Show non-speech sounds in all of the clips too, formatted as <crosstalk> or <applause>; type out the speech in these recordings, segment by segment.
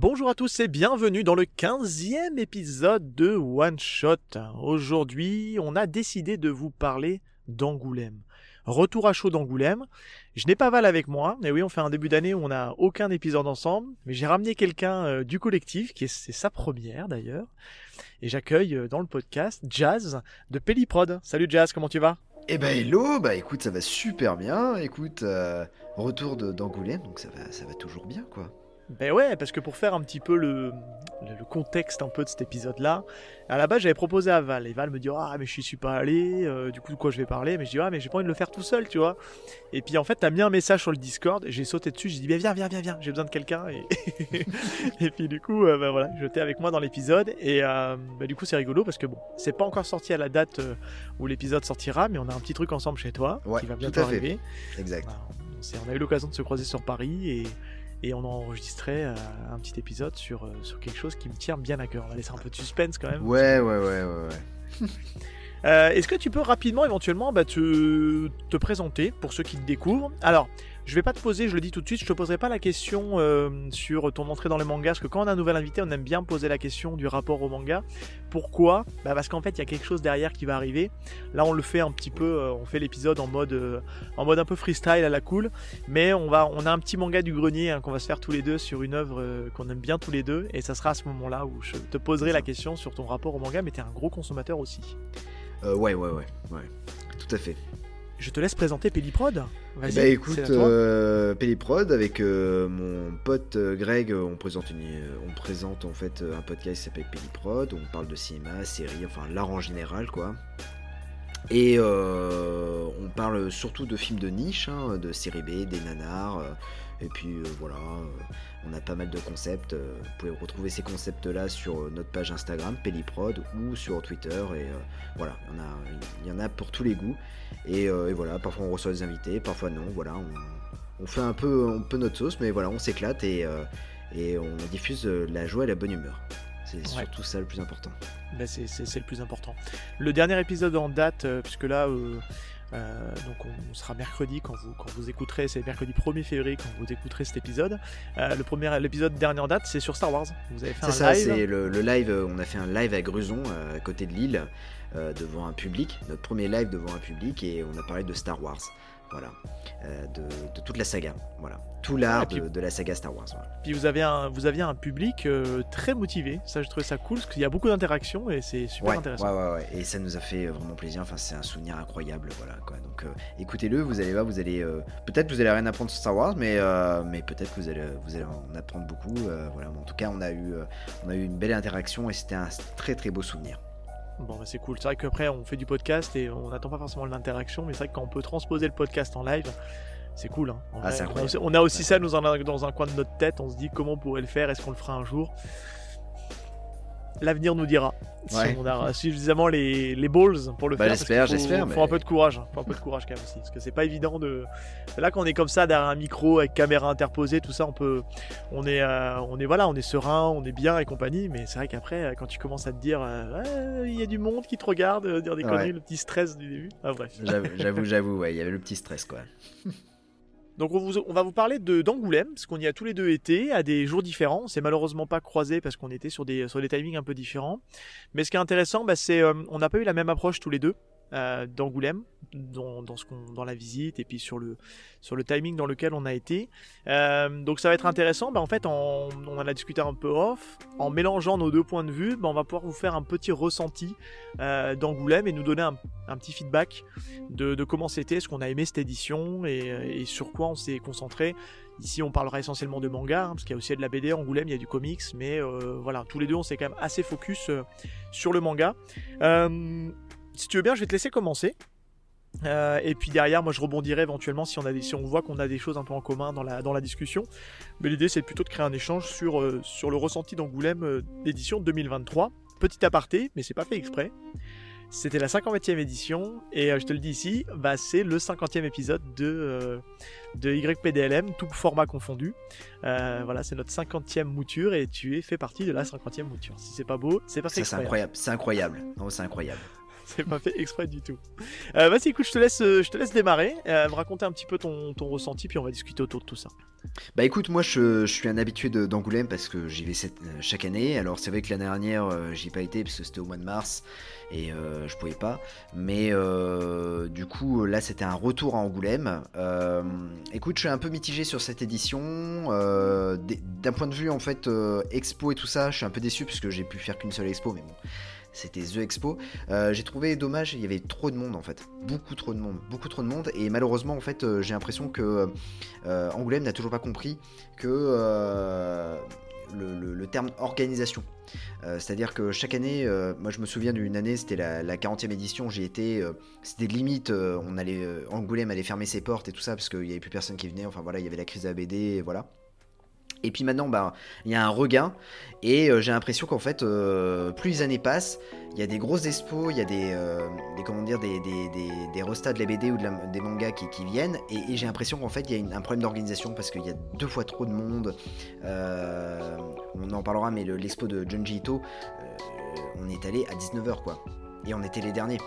Bonjour à tous et bienvenue dans le 15e épisode de One Shot. Aujourd'hui, on a décidé de vous parler d'Angoulême. Retour à chaud d'Angoulême. Je n'ai pas Val avec moi, mais oui, on fait un début d'année où on n'a aucun épisode ensemble, mais j'ai ramené quelqu'un euh, du collectif, qui est, c'est sa première d'ailleurs, et j'accueille euh, dans le podcast Jazz de Pelliprod. Salut Jazz, comment tu vas? Eh ben hello, bah écoute, ça va super bien. Écoute, euh, retour de- d'Angoulême, donc ça va, ça va toujours bien quoi. Ben ouais, parce que pour faire un petit peu le, contexte un peu de cet épisode-là, à la base j'avais proposé à Val, et Val me dit ah mais je suis pas allé, euh, du coup de quoi je vais parler, mais je dis ah mais j'ai pas envie de le faire tout seul, tu vois. Et puis en fait t'as mis un message sur le Discord, j'ai sauté dessus, j'ai dit viens viens viens viens, j'ai besoin de quelqu'un, et, <laughs> et puis du coup euh, ben voilà, j'étais avec moi dans l'épisode, et euh, ben, du coup c'est rigolo parce que bon, c'est pas encore sorti à la date euh, où l'épisode sortira, mais on a un petit truc ensemble chez toi Ouais, qui va tout bientôt à fait. arriver. Exact. On a eu l'occasion de se croiser sur Paris et, et on a enregistré euh, un petit épisode sur, euh, sur quelque chose qui me tient bien à cœur. On va laisser un peu de suspense quand même. Ouais, ouais, ouais, ouais, ouais. Euh, Est-ce que tu peux rapidement, éventuellement, bah, te, te présenter pour ceux qui te découvrent? Alors, je vais pas te poser, je le dis tout de suite, je te poserai pas la question euh, sur ton entrée dans les mangas, parce que quand on a un nouvel invité, on aime bien poser la question du rapport au manga. Pourquoi? Bah Parce qu'en fait, il y a quelque chose derrière qui va arriver. Là, on le fait un petit peu, euh, on fait l'épisode en mode, euh, en mode un peu freestyle à la cool, mais on va, on a un petit manga du grenier hein, qu'on va se faire tous les deux sur une œuvre qu'on aime bien tous les deux, et ça sera à ce moment-là où je te poserai la question sur ton rapport au manga, mais tu es un gros consommateur aussi. Ouais, ouais, ouais, ouais. Tout à fait. Je te laisse présenter Pelliprod. Vas-y. Bah écoute, euh, avec euh, mon pote euh, Greg, euh, on présente, une, on présente en fait un podcast qui s'appelle Pelliprod. On parle de cinéma, séries, enfin l'art en général quoi. Et euh, on parle surtout de films de niche, hein, de série B, des nanars. et puis voilà, on a pas mal de concepts. euh, vous pouvez retrouver ces concepts-là sur euh, notre page Instagram, Pelliprod, ou sur Twitter. Et euh, voilà, il y, en a, pour tous les goûts. Et, euh, et voilà, parfois on reçoit des invités, parfois non. Voilà, on, on fait un peu, notre sauce, mais voilà, on s'éclate et, euh, et on diffuse la joie et la bonne humeur. C'est surtout ça le plus important. Bah, c'est, le plus important. Le dernier épisode en date, puisque là, euh, euh, donc on sera mercredi quand vous, quand vous écouterez, c'est mercredi 1er février quand vous écouterez cet épisode. Euh, le premier, en date, c'est sur Star Wars. Vous avez fait C'est un ça, live. c'est le, le live. euh, On a fait un live à Gruson, euh, à côté de Lille, euh, devant un public. Notre premier live devant un public et on a parlé de Star Wars. Voilà, Euh, de, de toute la saga. Voilà, tout l'art de, de la saga Star Wars. voilà. Puis vous avez un, vous aviez un public euh, très motivé. Ça, je trouvais ça cool parce qu'il y a beaucoup d'interactions et c'est super Ouais, intéressant. ouais, ouais, ouais. Et ça nous a fait euh, vraiment plaisir. Enfin, c'est un souvenir incroyable, voilà quoi. Donc, euh, écoutez-le. Vous allez voir, vous allez euh, peut-être vous allez rien apprendre sur Star Wars, mais mais peut-être que vous allez vous allez en apprendre beaucoup. voilà. En tout cas, on a eu on a eu une belle interaction et c'était un très très beau souvenir. Bon, bah, c'est cool. C'est vrai qu'après, on fait du podcast et on n'attend pas forcément l'interaction, mais c'est vrai que quand on peut transposer le podcast en live, c'est cool. hein. Ah, vrai, on a aussi, on a aussi ça nous en a dans un coin de notre tête. On se dit comment on pourrait le faire, est-ce qu'on le fera un jour? L'avenir nous dira si on a suffisamment les, les balls pour le Bah, faire. j'espère, faut- j'espère, Faut mais- un peu de courage, faut un peu de courage quand même aussi, parce que c'est pas évident de. Là, quand on est comme ça derrière un micro avec caméra interposée, tout ça, on peut, on est, euh, on est voilà, on est serein, on est bien et compagnie. Mais c'est vrai qu'après, euh, quand tu commences à te dire, euh, il y a du monde qui te regarde, dire des Ouais. conneries, le petit stress du début. Ah bref. J'avoue, j'avoue, j'avoue, <laughs> ouais, il y avait le petit stress quoi. Donc on, va vous parler d'Angoulême, parce qu'on y a tous les deux été, à des jours différents. On s'est malheureusement pas croisés parce qu'on était sur des, sur des timings un peu différents. Mais ce qui est intéressant, bah, c'est euh, on n'a pas eu la même approche tous les deux euh, d'Angoulême, dans, dans, ce qu'on- dans la visite et puis sur le, sur le timing dans lequel on a été. Euh, donc ça va être intéressant. Bah, en fait, en- on en a discuté un peu off. En mélangeant nos deux points de vue, bah, on va pouvoir vous faire un petit ressenti euh, d'Angoulême et nous donner un, un petit feedback de, de comment c'était, ce qu'on a aimé cette édition et, euh, et sur quoi on s'est concentré. Ici, on parlera essentiellement de manga, hein, parce qu'il y a aussi de la BD, Angoulême, il y a du comics, mais euh, voilà, tous les deux, on s'est quand même assez focus sur le manga. Si tu veux bien, je vais te laisser commencer. Euh, et puis derrière, moi je rebondirai éventuellement si on, a des, si on voit qu'on a des choses un peu en commun dans la, dans la discussion. Mais l'idée c'est plutôt de créer un échange sur, euh, sur le ressenti d'Angoulême euh, d'édition 2023. Petit aparté, mais c'est pas fait exprès. C'était la 50e édition, et euh, je te le dis ici, bah, c'est le 50e épisode de, de YPDLM, tout format confondu. Voilà, c'est notre 50e mouture, et tu es fait partie de la 50e mouture. Si c'est pas beau, c'est pas fait Ça c'est exprès. incroyable, c'est incroyable. Non, c'est incroyable. <laughs> c'est pas fait exprès du tout. Euh, Vas-y, écoute, je te laisse, je te laisse démarrer, me raconter un petit peu ton, ressenti, puis on va discuter autour de tout ça. Bah écoute, moi je, suis un habitué d'Angoulême parce que j'y vais chaque année. Alors c'est vrai que l'année dernière, j'y ai pas été parce que c'était au mois de mars et euh, je pouvais pas. Mais euh, du coup, là, c'était un retour à Angoulême. Euh, écoute, je suis un peu mitigé sur cette édition. D'un point de vue en fait expo et tout ça, je suis un peu déçu parce que j'ai pu faire qu'une seule expo, mais bon. C'était The Expo. j'ai trouvé dommage, il y avait trop de monde en fait. Beaucoup trop de monde. Beaucoup trop de monde. Et malheureusement, en fait, j'ai l'impression que Angoulême n'a toujours pas compris que le, terme organisation. Euh, c'est-à-dire que chaque année, euh, moi je me souviens d'une année, c'était la, 40e édition, été, euh, c'était limite, on allait, Angoulême allait fermer ses portes et tout ça parce qu'il n'y avait plus personne qui venait, enfin voilà, il y avait la crise de la BD, et voilà. Et puis maintenant, bah, il y a un regain. Et j'ai l'impression qu'en fait, plus les années passent, il y a des grosses expos, il y a des, des comment dire, des, des, de la BD ou de des mangas qui, viennent. Et, j'ai l'impression qu'en fait, il y a un problème d'organisation parce qu'il y a deux fois trop de monde. on en parlera, mais l'expo de Junji Ito, on est allé à 19h, quoi. Et on était les derniers.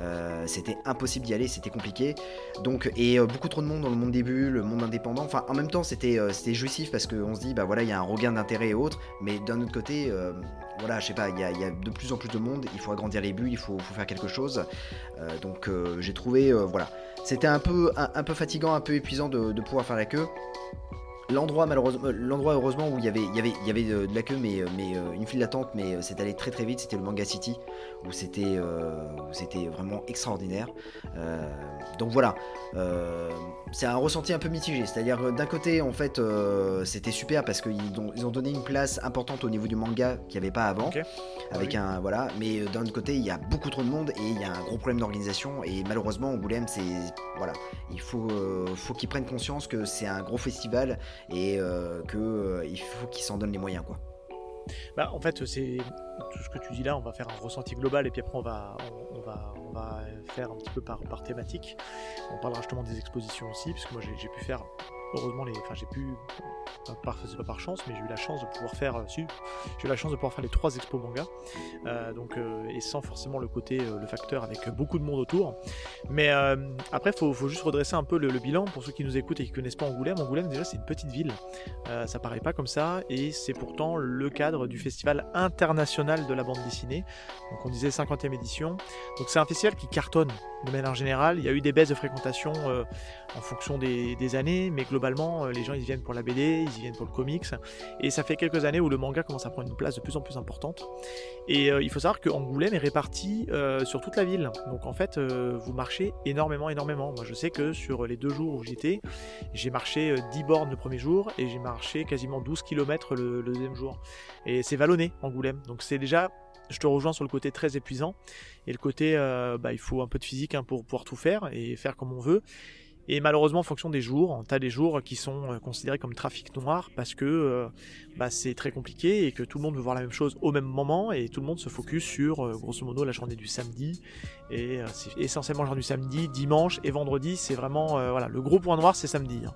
Euh, c'était impossible d'y aller, c'était compliqué. Donc, et euh, beaucoup trop de monde dans le monde des bulles, le monde indépendant. En même temps, c'était euh, jouissif parce qu'on se dit, bah voilà, il y a un regain d'intérêt et autres. Mais d'un autre côté, voilà, je sais pas, il y, a de plus en plus de monde. Il faut agrandir les bulles, il faut, faire quelque chose. donc, j'ai trouvé, voilà, c'était un peu, un, peu fatigant, un peu épuisant de pouvoir faire la queue. L'endroit malheureusement, euh, l'endroit heureusement où il y avait, il y avait, il y avait de, la queue, mais, euh, mais euh, une file d'attente, mais c'est allé très très vite. C'était le Manga City où c'était, c'était vraiment extraordinaire. donc voilà, c'est un ressenti un peu mitigé. C'est-à-dire d'un côté, en fait, c'était super parce qu'ils ont, ils ont donné une place importante au niveau du manga qu'il n'y avait pas avant, avec ah un voilà. Mais d'un autre côté, il y a beaucoup trop de monde et il y a un gros problème d'organisation. Et malheureusement, Angoulême, c'est voilà, il faut, faut qu'ils prennent conscience que c'est un gros festival et euh, qu'il euh, faut qu'ils s'en donnent les moyens quoi. Bah, en fait, c'est tout ce que tu dis là. On va faire un ressenti global et puis après on va, on, va, on va faire un petit peu par, par thématique. On parlera justement des expositions aussi, puisque moi j'ai pu faire heureusement les, enfin j'ai pu c'est pas par chance, mais j'ai eu la chance de pouvoir faire, euh, j'ai eu la chance de pouvoir faire les trois expos manga, euh, donc euh, et sans forcément le côté, le facteur avec beaucoup de monde autour. Mais après, faut, faut juste redresser un peu le, bilan pour ceux qui nous écoutent et qui connaissent pas Angoulême. Angoulême déjà c'est une petite ville, ça paraît pas comme ça, et c'est pourtant le cadre du festival international de la bande dessinée. Donc on disait 50e édition. Donc c'est un festival qui cartonne de manière générale. Il y a eu des baisses de fréquentation en fonction des, des années, mais globalement les gens ils viennent pour la BD, ils viennent pour le comics. Et ça fait quelques années où le manga commence à prendre une place de plus en plus importante. Et euh, il faut savoir que Angoulême est réparti euh, sur toute la ville. Donc en fait, euh, vous marchez énormément, énormément. Moi je sais que sur les deux jours où j'étais, j'ai marché 10 bornes le premier jour et j'ai marché quasiment 12 km le, deuxième jour. Et c'est vallonné, Angoulême. Donc c'est déjà je te rejoins sur le côté très épuisant et le côté bah, il faut un peu de physique hein, pour pouvoir tout faire et faire comme on veut et malheureusement, en fonction des jours, tu as des jours qui sont euh, considérés comme trafic noir parce que euh, bah, c'est très compliqué et que tout le monde veut voir la même chose au même moment et tout le monde se focus sur, euh, grosso modo, la journée du samedi. Et c'est essentiellement la journée du samedi, dimanche et vendredi, c'est vraiment, voilà, le gros point noir, c'est samedi. Hein.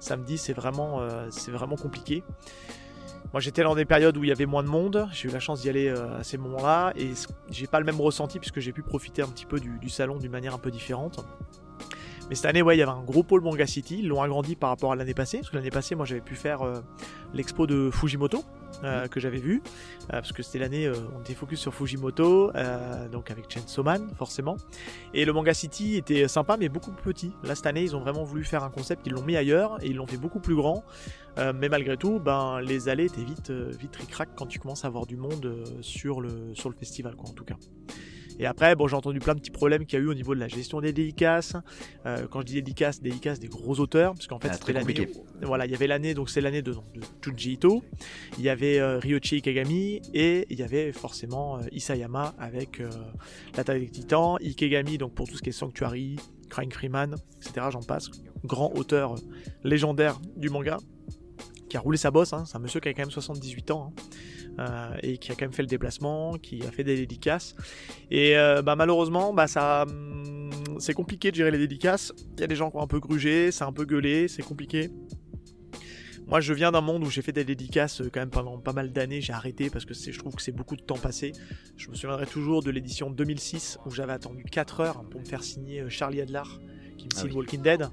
Samedi, c'est vraiment, c'est vraiment compliqué. Moi j'étais dans des périodes où il y avait moins de monde, j'ai eu la chance d'y aller à ces moments-là et j'ai pas le même ressenti puisque j'ai pu profiter un petit peu du, du salon d'une manière un peu différente. Mais cette année, ouais, il y avait un gros pôle Manga City. Ils l'ont agrandi par rapport à l'année passée. Parce que l'année passée, moi, j'avais pu faire euh, l'expo de Fujimoto euh, que j'avais vu. Euh, parce que c'était l'année, on était focus sur Fujimoto, donc avec Chainsaw Man, forcément. Et le Manga City était sympa, mais beaucoup plus petit. Là, cette année, ils ont vraiment voulu faire un concept. Ils l'ont mis ailleurs et ils l'ont fait beaucoup plus grand. mais malgré tout, ben, les allées étaient vite, vite ric quand tu commences à avoir du monde sur, le, sur le festival, quoi, en tout cas. Et après, bon, j'ai entendu plein de petits problèmes qu'il y a eu au niveau de la gestion des dédicaces. Euh, quand je dis dédicaces, dédicaces des gros auteurs, parce qu'en fait, ah, c'était l'année. Voilà, il y avait l'année, donc c'est l'année de, de, Junji Ito. Il y avait euh, Ryochi Ikegami et il y avait forcément euh, Isayama avec l'attaque des titans, Ikegami, donc pour tout ce qui est Sanctuary, Crying Freeman, etc. J'en passe. Grand auteur légendaire du manga qui a roulé sa bosse. Hein. C'est un monsieur qui a quand même 78 ans. Hein. Euh, et qui a quand même fait le déplacement, qui a fait des dédicaces. Et euh, bah, malheureusement, bah, ça, hum, c'est compliqué de gérer les dédicaces. Il y a des gens qui ont un peu grugé, c'est un peu gueulé, c'est compliqué. Moi, je viens d'un monde où j'ai fait des dédicaces euh, quand même pendant pas mal d'années. J'ai arrêté parce que je trouve que c'est beaucoup de temps passé. Je me souviendrai toujours de l'édition 2006 où j'avais attendu 4 heures pour me faire signer Charlie Adler qui me ah signe Walking Dead.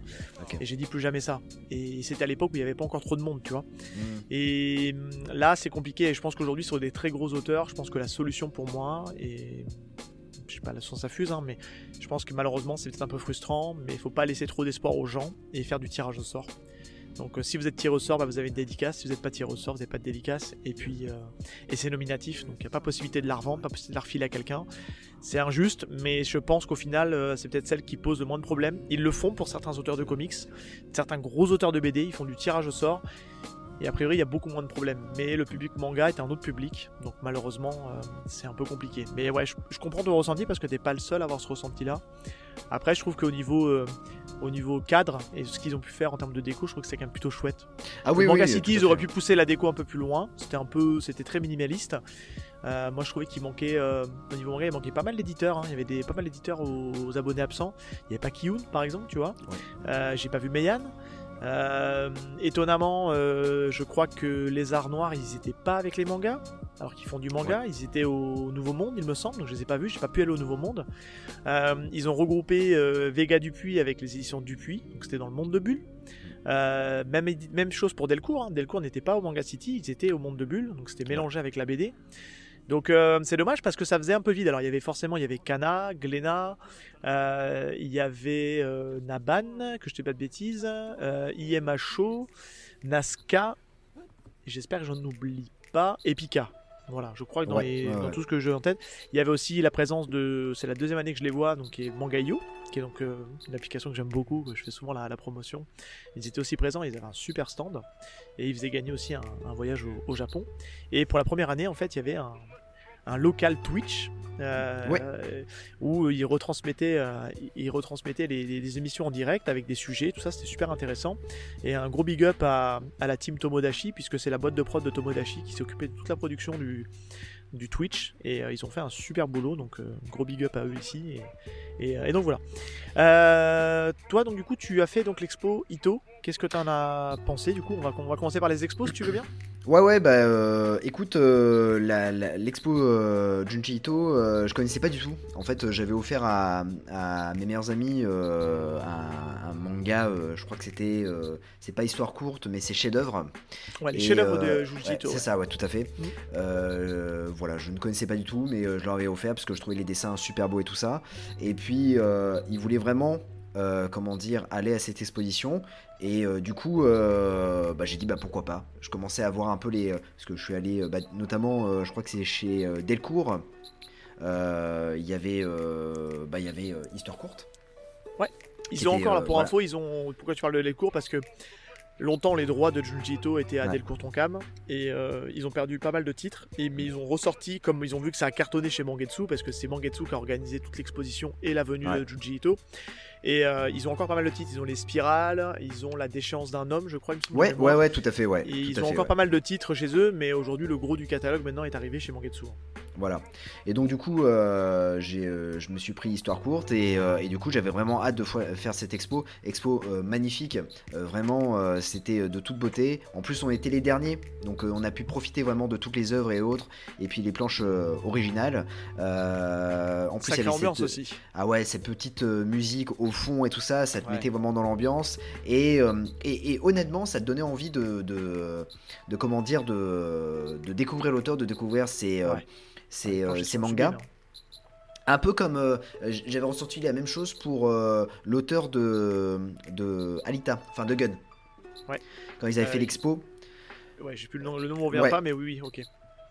Et j'ai dit plus jamais ça. Et c'était à l'époque où il n'y avait pas encore trop de monde, tu vois. Hmm. Et hum, là, c'est compliqué. Et je pense qu'aujourd'hui, sur des très gros auteurs, je pense que la solution pour moi, et je sais pas, la sens fuse, hein, mais je pense que malheureusement, c'est peut-être un peu frustrant, mais il faut pas laisser trop d'espoir aux gens et faire du tirage au sort. Donc euh, si vous êtes tiré au sort, bah, vous avez une dédicace. Si vous n'êtes pas tiré au sort, vous n'avez pas de dédicace. Et puis euh, et c'est nominatif, donc il n'y a pas possibilité de la revendre, pas possibilité de la refiler à quelqu'un. C'est injuste, mais je pense qu'au final, euh, c'est peut-être celle qui pose le moins de problèmes. Ils le font pour certains auteurs de comics, certains gros auteurs de BD, ils font du tirage au sort. Et a priori, il y a beaucoup moins de problèmes. Mais le public manga est un autre public, donc malheureusement, c'est un peu compliqué. Mais ouais, je, je comprends ton ressenti parce que t'es pas le seul à avoir ce ressenti-là. Après, je trouve qu'au niveau, euh, au niveau cadre et ce qu'ils ont pu faire en termes de déco, je trouve que c'est quand même plutôt chouette. Ah oui, Manga City, ils auraient pu pousser la déco un peu plus loin. C'était un peu, c'était très minimaliste. Euh, moi, je trouvais qu'il manquait, euh, au niveau manga, il manquait pas mal d'éditeurs. Hein. Il y avait des, pas mal d'éditeurs aux, abonnés absents. Il n'y avait pas Kiyun, par exemple, tu vois. J'ai pas vu Meian. Étonnamment, je crois que les arts noirs, ils étaient pas avec les mangas alors qu'ils font du manga. Ils étaient au Nouveau Monde, il me semble, donc je les ai pas vus, j'ai pas pu aller au Nouveau Monde. Euh, ils ont regroupé euh, Vega Dupuis avec les éditions Dupuis, donc c'était dans le monde de Bulle. Euh, même, même chose pour Delcourt, hein. Delcourt n'était pas au Manga City, ils étaient au monde de Bulle, donc c'était mélangé avec la BD. Donc c'est dommage parce que ça faisait un peu vide. Alors il y avait forcément il y avait Kana, Glena, il y avait Naban, que je ne dis pas de bêtises, IMHO, Nazca, j'espère que j'en oublie pas, Epica. Voilà, je crois que dans, tout ce que j'ai en tête, il y avait aussi la présence de. C'est la deuxième année que je les vois, donc qui est Mangayo, qui est donc euh, une application que j'aime beaucoup, que je fais souvent la, la, promotion. Ils étaient aussi présents, ils avaient un super stand et ils faisaient gagner aussi un, voyage au, Japon. Et pour la première année, en fait, il y avait un, un local Twitch euh, où il retransmettait, euh, il retransmettait les, émissions en direct avec des sujets, tout ça c'était super intéressant. Et un gros big up à, la team Tomodachi, puisque c'est la boîte de prod de Tomodachi qui s'est occupée de toute la production du, du Twitch. Et euh, ils ont fait un super boulot donc gros big up à eux ici. Et, et, donc voilà. Toi donc du coup tu as fait donc l'expo Ito. Qu'est-ce que tu en as pensé du coup? On va, on va commencer par les expos si tu veux bien Ouais, ouais, bah euh, écoute, euh, l'expo euh, Junji Ito, je connaissais pas du tout. En fait, j'avais offert à, mes meilleurs amis un, manga, je crois que c'était, c'est pas histoire courte, mais c'est chef-d'œuvre. Ouais, les chefs-d'œuvre de Junji Ito. c'est ça, ouais, tout à fait. Mm. voilà, je ne connaissais pas du tout, mais je leur avais offert parce que je trouvais les dessins super beaux et tout ça. Et puis, ils voulaient vraiment euh, comment dire, aller à cette exposition. Et euh, du coup, euh, bah, j'ai dit bah pourquoi pas. Je commençais à voir un peu les, parce que je suis allé, bah, notamment, je crois que c'est chez Delcourt. Il y avait, bah, il y avait Histoire courte. Ouais. Ils ont encore là pour info, ils ont. Pourquoi tu parles de Delcourt? Parce que longtemps les droits de Junji Ito étaient à Delcourt Tonkam et ils ont perdu pas mal de titres et mais ils ont ressorti comme ils ont vu que ça a cartonné chez Mangetsu parce que c'est Mangetsu qui a organisé toute l'exposition et la venue de Junji Ito et euh, ils ont encore pas mal de titres. Ils ont les spirales, ils ont la déchéance d'un homme, je crois. ouais, ouais, ouais, tout à fait, ouais. Et ils ont encore pas mal de titres chez eux, mais aujourd'hui, le gros du catalogue maintenant est arrivé chez Mangetsu. Voilà. Et donc, du coup, euh, euh, je me suis pris Histoire courte et, et du coup, j'avais vraiment hâte de faire cette expo. Expo magnifique, vraiment, c'était de toute beauté. En plus, on était les derniers, donc on a pu profiter vraiment de toutes les œuvres et autres, et puis les planches originales. en plus, il y avait cette... aussi. Ah ouais, ces petites musiques au fond et tout ça, ça te mettait vraiment dans l'ambiance. Euh, et, et, honnêtement, ça te donnait envie de, de, comment dire, de, de découvrir l'auteur, de découvrir ses, euh, euh, ses, mangas. Un peu comme j'avais ressenti la même chose pour l'auteur de, de Alita, enfin de Gun. Ouais. Quand ils avaient fait l'expo. Ouais, j'ai plus le nom, le nom revient pas, mais oui, oui, ok.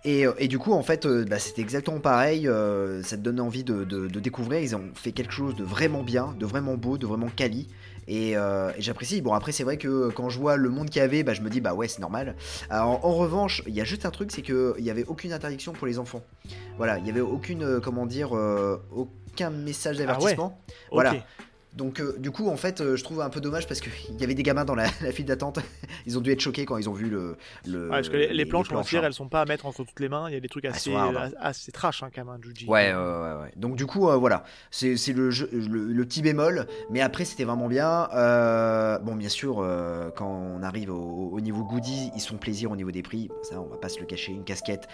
Euh, et, du coup, en fait, euh, bah, c'était exactement pareil. Euh, ça te donne envie de, découvrir. Ils ont fait quelque chose de vraiment bien, de vraiment beau, de vraiment quali. Et, j'apprécie. Bon, après, c'est vrai que quand je vois le monde qu'il y avait, bah, je me dis, bah ouais, c'est normal. Alors, en revanche, il y a juste un truc, c'est qu'il n'y avait aucune interdiction pour les enfants. Voilà, il n'y avait aucune, comment dire, aucun message ah d'avertissement. Voilà. Donc euh, du coup en fait euh, je trouve un peu dommage parce qu'il <laughs> y avait des gamins dans la, la file d'attente. <laughs> ils ont dû être choqués quand ils ont vu le. le Ouais, parce que les, les planches, va planches, hein. elles sont pas à mettre entre toutes les mains. Il y a des trucs assez, hard, hein. assez trash hein, quand même, un Juji. Ouais, ouais, ouais, ouais. Donc du coup, euh, voilà, c'est le, le, le petit bémol, mais après c'était vraiment bien. Bon, bien sûr, quand on arrive au, au niveau goodies, ils sont plaisir au niveau des prix. Ça, on va pas se le cacher. Une casquette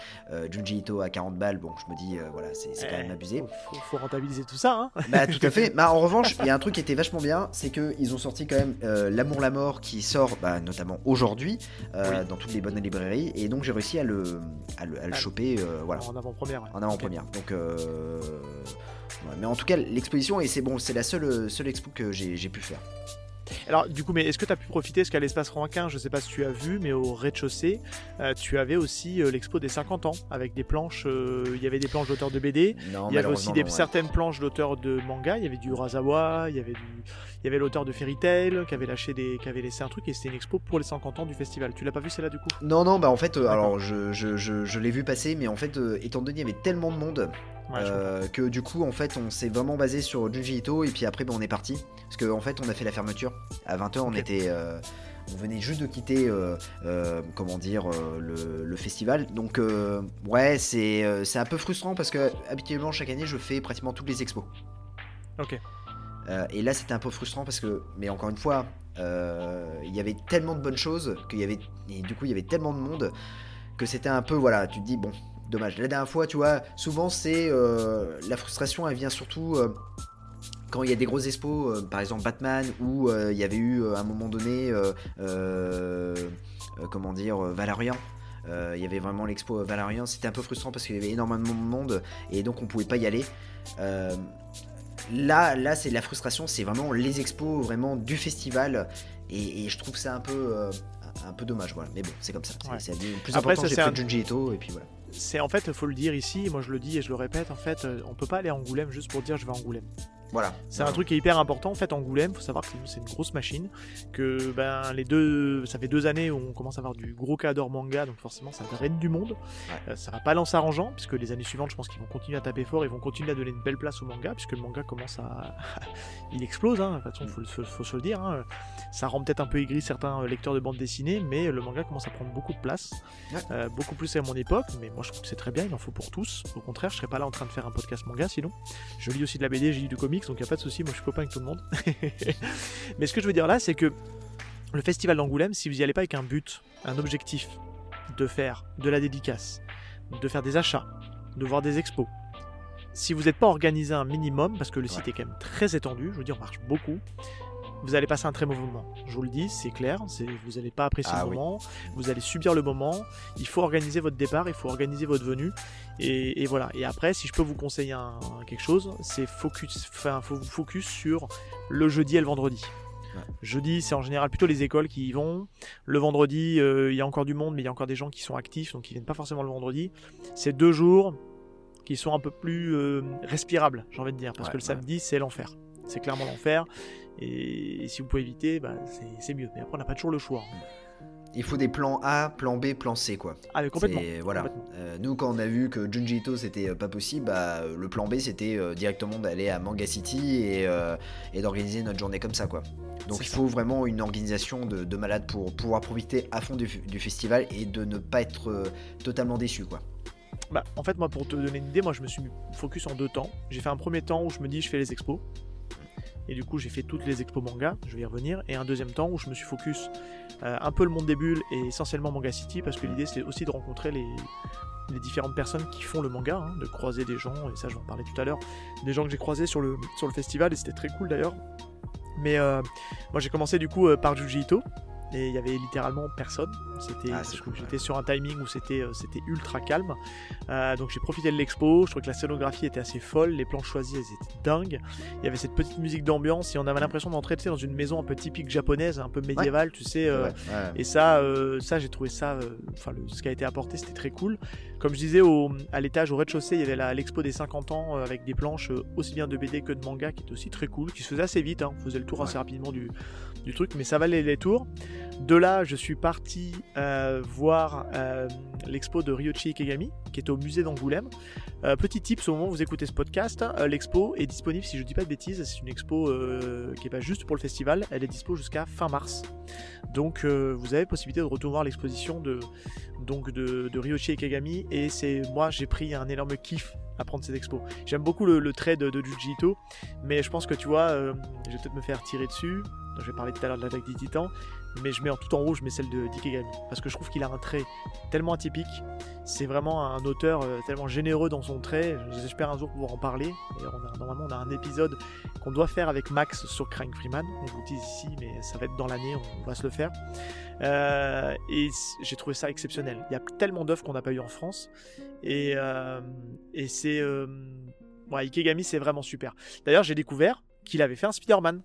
Junji Ito à 40 balles, bon, je me dis, voilà, c'est quand Eh, même abusé. Faut, faut- rentabiliser tout ça. Hein. Bah tout à fait. <laughs> Bah en revanche, il y a un truc qui était vachement bien, c'est que ils ont sorti quand même euh, L'amour la mort qui sort bah, notamment aujourd'hui euh, dans toutes les bonnes librairies et donc j'ai réussi à le à le, à le Ah. choper euh, voilà En avant-première. ouais. en avant-première. Donc ouais, mais en tout cas l'exposition et c'est bon, c'est la seule seule expo que j'ai pu faire. Alors, du coup, mais est-ce que tu as pu profiter? Parce qu'à l'espace Rankin, je sais pas si tu as vu, mais au rez-de-chaussée, euh, tu avais aussi euh, l'expo des 50 ans avec des planches. euh, Il y avait des planches d'auteurs de BD. Non, Il y avait aussi malheureusement, des, non, ouais. certaines planches d'auteurs de manga. Il y avait du Urasawa, il y avait du, il y avait l'auteur de Fairy Tail qui avait lâché des, qui avait laissé un truc et c'était une expo pour les 50 ans du festival. Tu l'as pas vu celle-là du coup? Non, non, bah en fait, alors je, je, je, je l'ai vu passer, mais en fait, étant donné qu'il y avait tellement de monde, Ouais, euh, que du coup, en fait, on s'est vraiment basé sur Junji Ito, et puis après, bah, on est parti. Parce qu'en en fait, on a fait la fermeture. À 20h, on était. euh, on venait juste de quitter, euh, comment dire, le, le festival. Donc, ouais, c'est c'est un peu frustrant parce que habituellement, chaque année, je fais pratiquement toutes les expos. Ok. Et là, c'était un peu frustrant parce que, mais encore une fois, il y avait tellement de bonnes choses qu'il y avait, et du coup, il y avait tellement de monde que c'était un peu, voilà, tu te dis, bon, dommage. La dernière fois, tu vois, souvent, c'est euh, la frustration, elle vient surtout euh, quand il y a des grosses expos, euh, par exemple Batman, où il y avait eu à un moment donné, comment dire, Valerian. Il y avait vraiment l'expo Valerian, c'était un peu frustrant parce qu'il y avait énormément de monde et donc on pouvait pas y aller. Là, là c'est la frustration, c'est vraiment les expos vraiment du festival et, et je trouve ça un peu, un peu dommage. Voilà. Mais bon, c'est comme ça. C'est, Ouais. plus Après, important, j'ai c'est fait un- Junji Ito et puis voilà. C'est en fait, faut le dire ici, moi je le dis et je le répète, en fait, euh, on peut pas aller à Angoulême juste pour dire je vais à Angoulême. Voilà. C'est un truc qui est hyper important. En fait, Angoulême, faut savoir que c'est une- grosse machine. Que ben les deux, ça fait deux années où on commence à avoir du gros cadre manga, donc forcément ça draine du monde. Euh, ça va pas en s'arrangeant, puisque les années suivantes, je pense qu'ils vont continuer à taper fort, ils vont continuer à donner une belle place au manga, puisque le manga commence à, <laughs> il explose. Hein. De toute façon, faut, le- faut, faut se le dire. hein. Ça rend peut-être un peu aigri certains euh, lecteurs de bande dessinée, mais le manga commence à prendre beaucoup de place, Ouais. Euh, beaucoup plus à mon époque. Mais moi, je trouve que c'est très bien. Il en faut pour tous. Au contraire, je serais pas là en train de faire un podcast manga sinon. Je lis aussi de la BD, j'ai lu du comics, donc il n'y a pas de souci, moi je suis copain avec tout le monde. <laughs> Mais ce que je veux dire là, c'est que le festival d'Angoulême, si vous y allez pas avec un but, un objectif, de faire de la dédicace, de faire des achats, de voir des expos, si vous n'êtes pas organisé un minimum, parce que le site est quand même très étendu, je veux dire, on marche beaucoup, vous allez passer un très mauvais moment. Je vous le dis, c'est clair, vous n'allez pas apprécier Ah le oui. moment, vous allez subir le moment, il faut organiser votre départ, il faut organiser votre venue, et, et voilà. Et après, si je peux vous conseiller un- quelque chose, c'est focus, enfin, faut focus sur le jeudi et le vendredi. Ouais. Jeudi, c'est en général plutôt les écoles qui y vont. Le vendredi, euh, il y a encore du monde, mais il y a encore des gens qui sont actifs, donc ils viennent pas forcément le vendredi. C'est deux jours qui sont un peu plus euh, respirables, j'ai envie de dire, parce Ouais, que le ouais. samedi, c'est l'enfer. C'est clairement l'enfer. Et, et si vous pouvez éviter, bah, c'est- mieux. Mais après, on n'a pas toujours le choix. Il faut des plans A, plan B, plan C quoi. Ah, mais complètement. Voilà. complètement. Euh, nous, quand on a vu que Junji Ito c'était euh, pas possible, bah, euh, le plan B c'était euh, directement d'aller à Manga City et, euh, et d'organiser notre journée comme ça, quoi. Donc il ça. faut vraiment une organisation de, de malade pour pouvoir profiter à fond du, du festival et de ne pas être totalement déçu, quoi. Bah, en fait, moi, pour te donner une idée, moi, je me suis focus en deux temps. J'ai fait un premier temps où je me dis, je fais les expos. Et du coup, j'ai fait toutes les expos manga, je vais y revenir. Et un deuxième temps où je me suis focus euh, un peu le monde des bulles et essentiellement Manga City, parce que l'idée, c'est aussi de rencontrer les, les différentes personnes qui font le manga, hein, de croiser des gens, et ça, je vais en parler tout à l'heure, des gens que j'ai croisés sur le, sur le festival, et c'était très cool d'ailleurs. Mais euh, moi, j'ai commencé du coup euh, par Juji Ito, et il y avait littéralement personne. C'était, Ah, cool, ouais. j'étais sur un timing où c'était, euh, c'était ultra calme. Euh, donc j'ai profité de l'expo, je trouvais que la scénographie était assez folle, les planches choisies elles étaient dingues. Il y avait cette petite musique d'ambiance et on avait l'impression d'entrer tu sais, dans une maison un peu typique japonaise, un peu médiévale, tu sais. euh, Ouais, et ça, euh, ça j'ai trouvé ça, enfin ce qui a été apporté, c'était très cool. Comme je disais, au, à l'étage, au rez-de-chaussée, il y avait l'expo des 50 ans avec des planches aussi bien de BD que de manga, qui était aussi très cool, qui se faisait assez vite. hein. On faisait le tour assez rapidement du, du truc, mais ça valait les tours. De là, je suis parti voir l'expo de Ryochi Ikegami, qui est au musée d'Angoulême. petit tip, au moment où vous écoutez ce podcast, l'expo est disponible, si je ne dis pas de bêtises, c'est une expo qui n'est pas juste pour le festival, elle est dispo jusqu'à fin mars. Donc vous avez possibilité de retourner voir l'exposition de, donc de, Ryochi Ikegami, et c'est moi j'ai pris un énorme kiff à prendre cette expo. J'aime beaucoup le, trait de, de mais je pense que tu vois, je vais peut-être me faire tirer dessus. Je vais parler tout à l'heure de l'attaque des titans, mais je mets en tout en rouge, je mets celle de Dikegami. Parce que je trouve qu'il a un trait tellement atypique. C'est vraiment un auteur euh, tellement généreux dans son trait. J'espère un jour pouvoir en parler. normalement, on a un épisode qu'on doit faire avec Max sur Crying Freeman. On vous le dit ici, mais ça va être dans l'année, on, va se le faire. Euh, et j'ai trouvé ça exceptionnel. Il y a tellement d'œuvres qu'on n'a pas eu en France. Et, euh, et c'est. Ouais, Ikegami, c'est vraiment super. D'ailleurs, j'ai découvert qu'il avait fait un Spider-Man.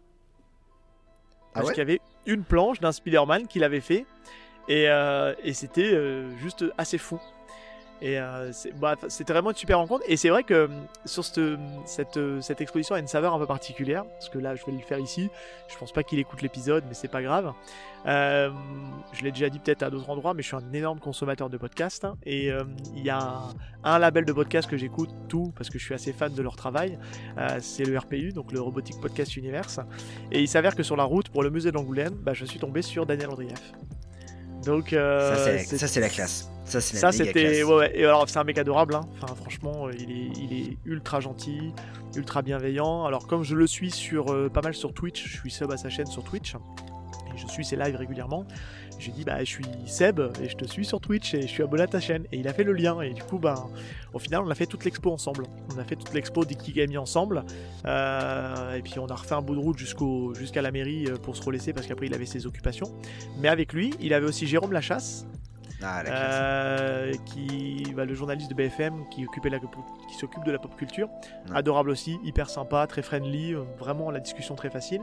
Ah Parce qu'il y avait une planche d'un Spider-Man qu'il avait fait. Et, euh, c'était euh, juste assez fou. Et euh, bah, c'était vraiment une super rencontre. Et c'est vrai que sur cette, cette, cette, exposition a une saveur un peu particulière. Parce que là, je vais le faire ici. Je pense pas qu'il écoute l'épisode, mais c'est pas grave. Euh, je l'ai déjà dit peut-être à d'autres endroits, mais je suis un énorme consommateur de podcasts. Hein. et euh, il y a un, label de podcast que j'écoute tout parce que je suis assez fan de leur travail. c'est le RPU, donc le Robotic Podcast Universe. Et il s'avère que sur la route pour le musée d'Angoulême, bah, je suis tombé sur Daniel Andrieff. Donc, ça, c'est la classe. Ça, c'était. Ouais, Et alors, c'est un mec adorable. Hein. Enfin, franchement, euh, il est, il est ultra gentil, ultra bienveillant. Alors, comme je le suis sur euh, pas mal sur Twitch, je suis sub à sa chaîne sur Twitch. Et je suis ses lives régulièrement. J'ai dit, bah, je suis Seb et je te suis sur Twitch et je suis abonné à ta chaîne. Et il a fait le lien. Et du coup, bah, au final, on a fait toute l'expo ensemble. On a fait toute l'expo d'Ikigami ensemble. Euh, et puis, on a refait un bout de route jusqu'à la mairie pour se relaisser parce qu'après, il avait ses occupations. Mais avec lui, il avait aussi Jérôme Lachasse ah, euh, qui, bah, le journaliste de BFM qui, occupait la, qui s'occupe de la pop culture. Adorable aussi, hyper sympa, très friendly, euh, vraiment la discussion très facile.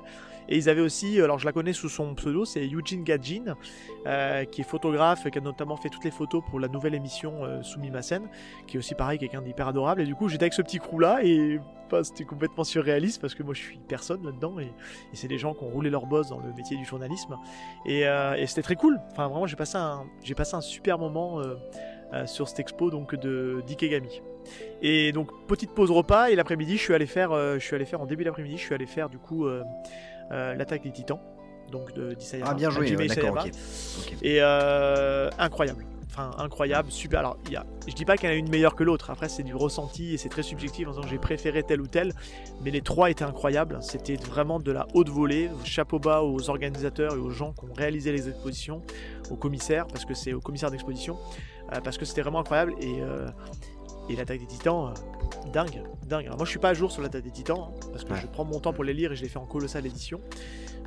Et ils avaient aussi, alors je la connais sous son pseudo, c'est Eugene Gadjin, euh, qui est photographe, qui a notamment fait toutes les photos pour la nouvelle émission euh, Masen, qui est aussi pareil, quelqu'un d'hyper adorable. Et du coup, j'étais avec ce petit crew là et c'était complètement surréaliste parce que moi je suis personne là-dedans et, c'est des gens qui ont roulé leur boss dans le métier du journalisme. Et, et c'était très cool. Enfin, vraiment, j'ai passé un, super moment euh, euh, sur cette expo donc de d'Ikegami. Et donc petite pause repas et l'après-midi je suis allé faire, euh, je suis allé faire en début d'après-midi, je suis allé faire du coup l'attaque des Titans donc de d'Isayama. Ah bien joué, d'accord, Et incroyable. Enfin incroyable, super. Alors, y a, je dis pas qu'il y en a une meilleure que l'autre, après c'est du ressenti et c'est très subjectif en disant j'ai préféré tel ou tel, mais les trois étaient incroyables, c'était vraiment de la haute volée, chapeau bas aux organisateurs et aux gens qui ont réalisé les expositions, aux commissaires, parce que c'est au commissaire d'exposition, euh, parce que c'était vraiment incroyable. Et, euh, et l'attaque des titans, euh, dingue, dingue. moi je suis pas à jour sur l'attaque des titans, hein, parce que je prends mon temps pour les lire et je les fais en colossal édition.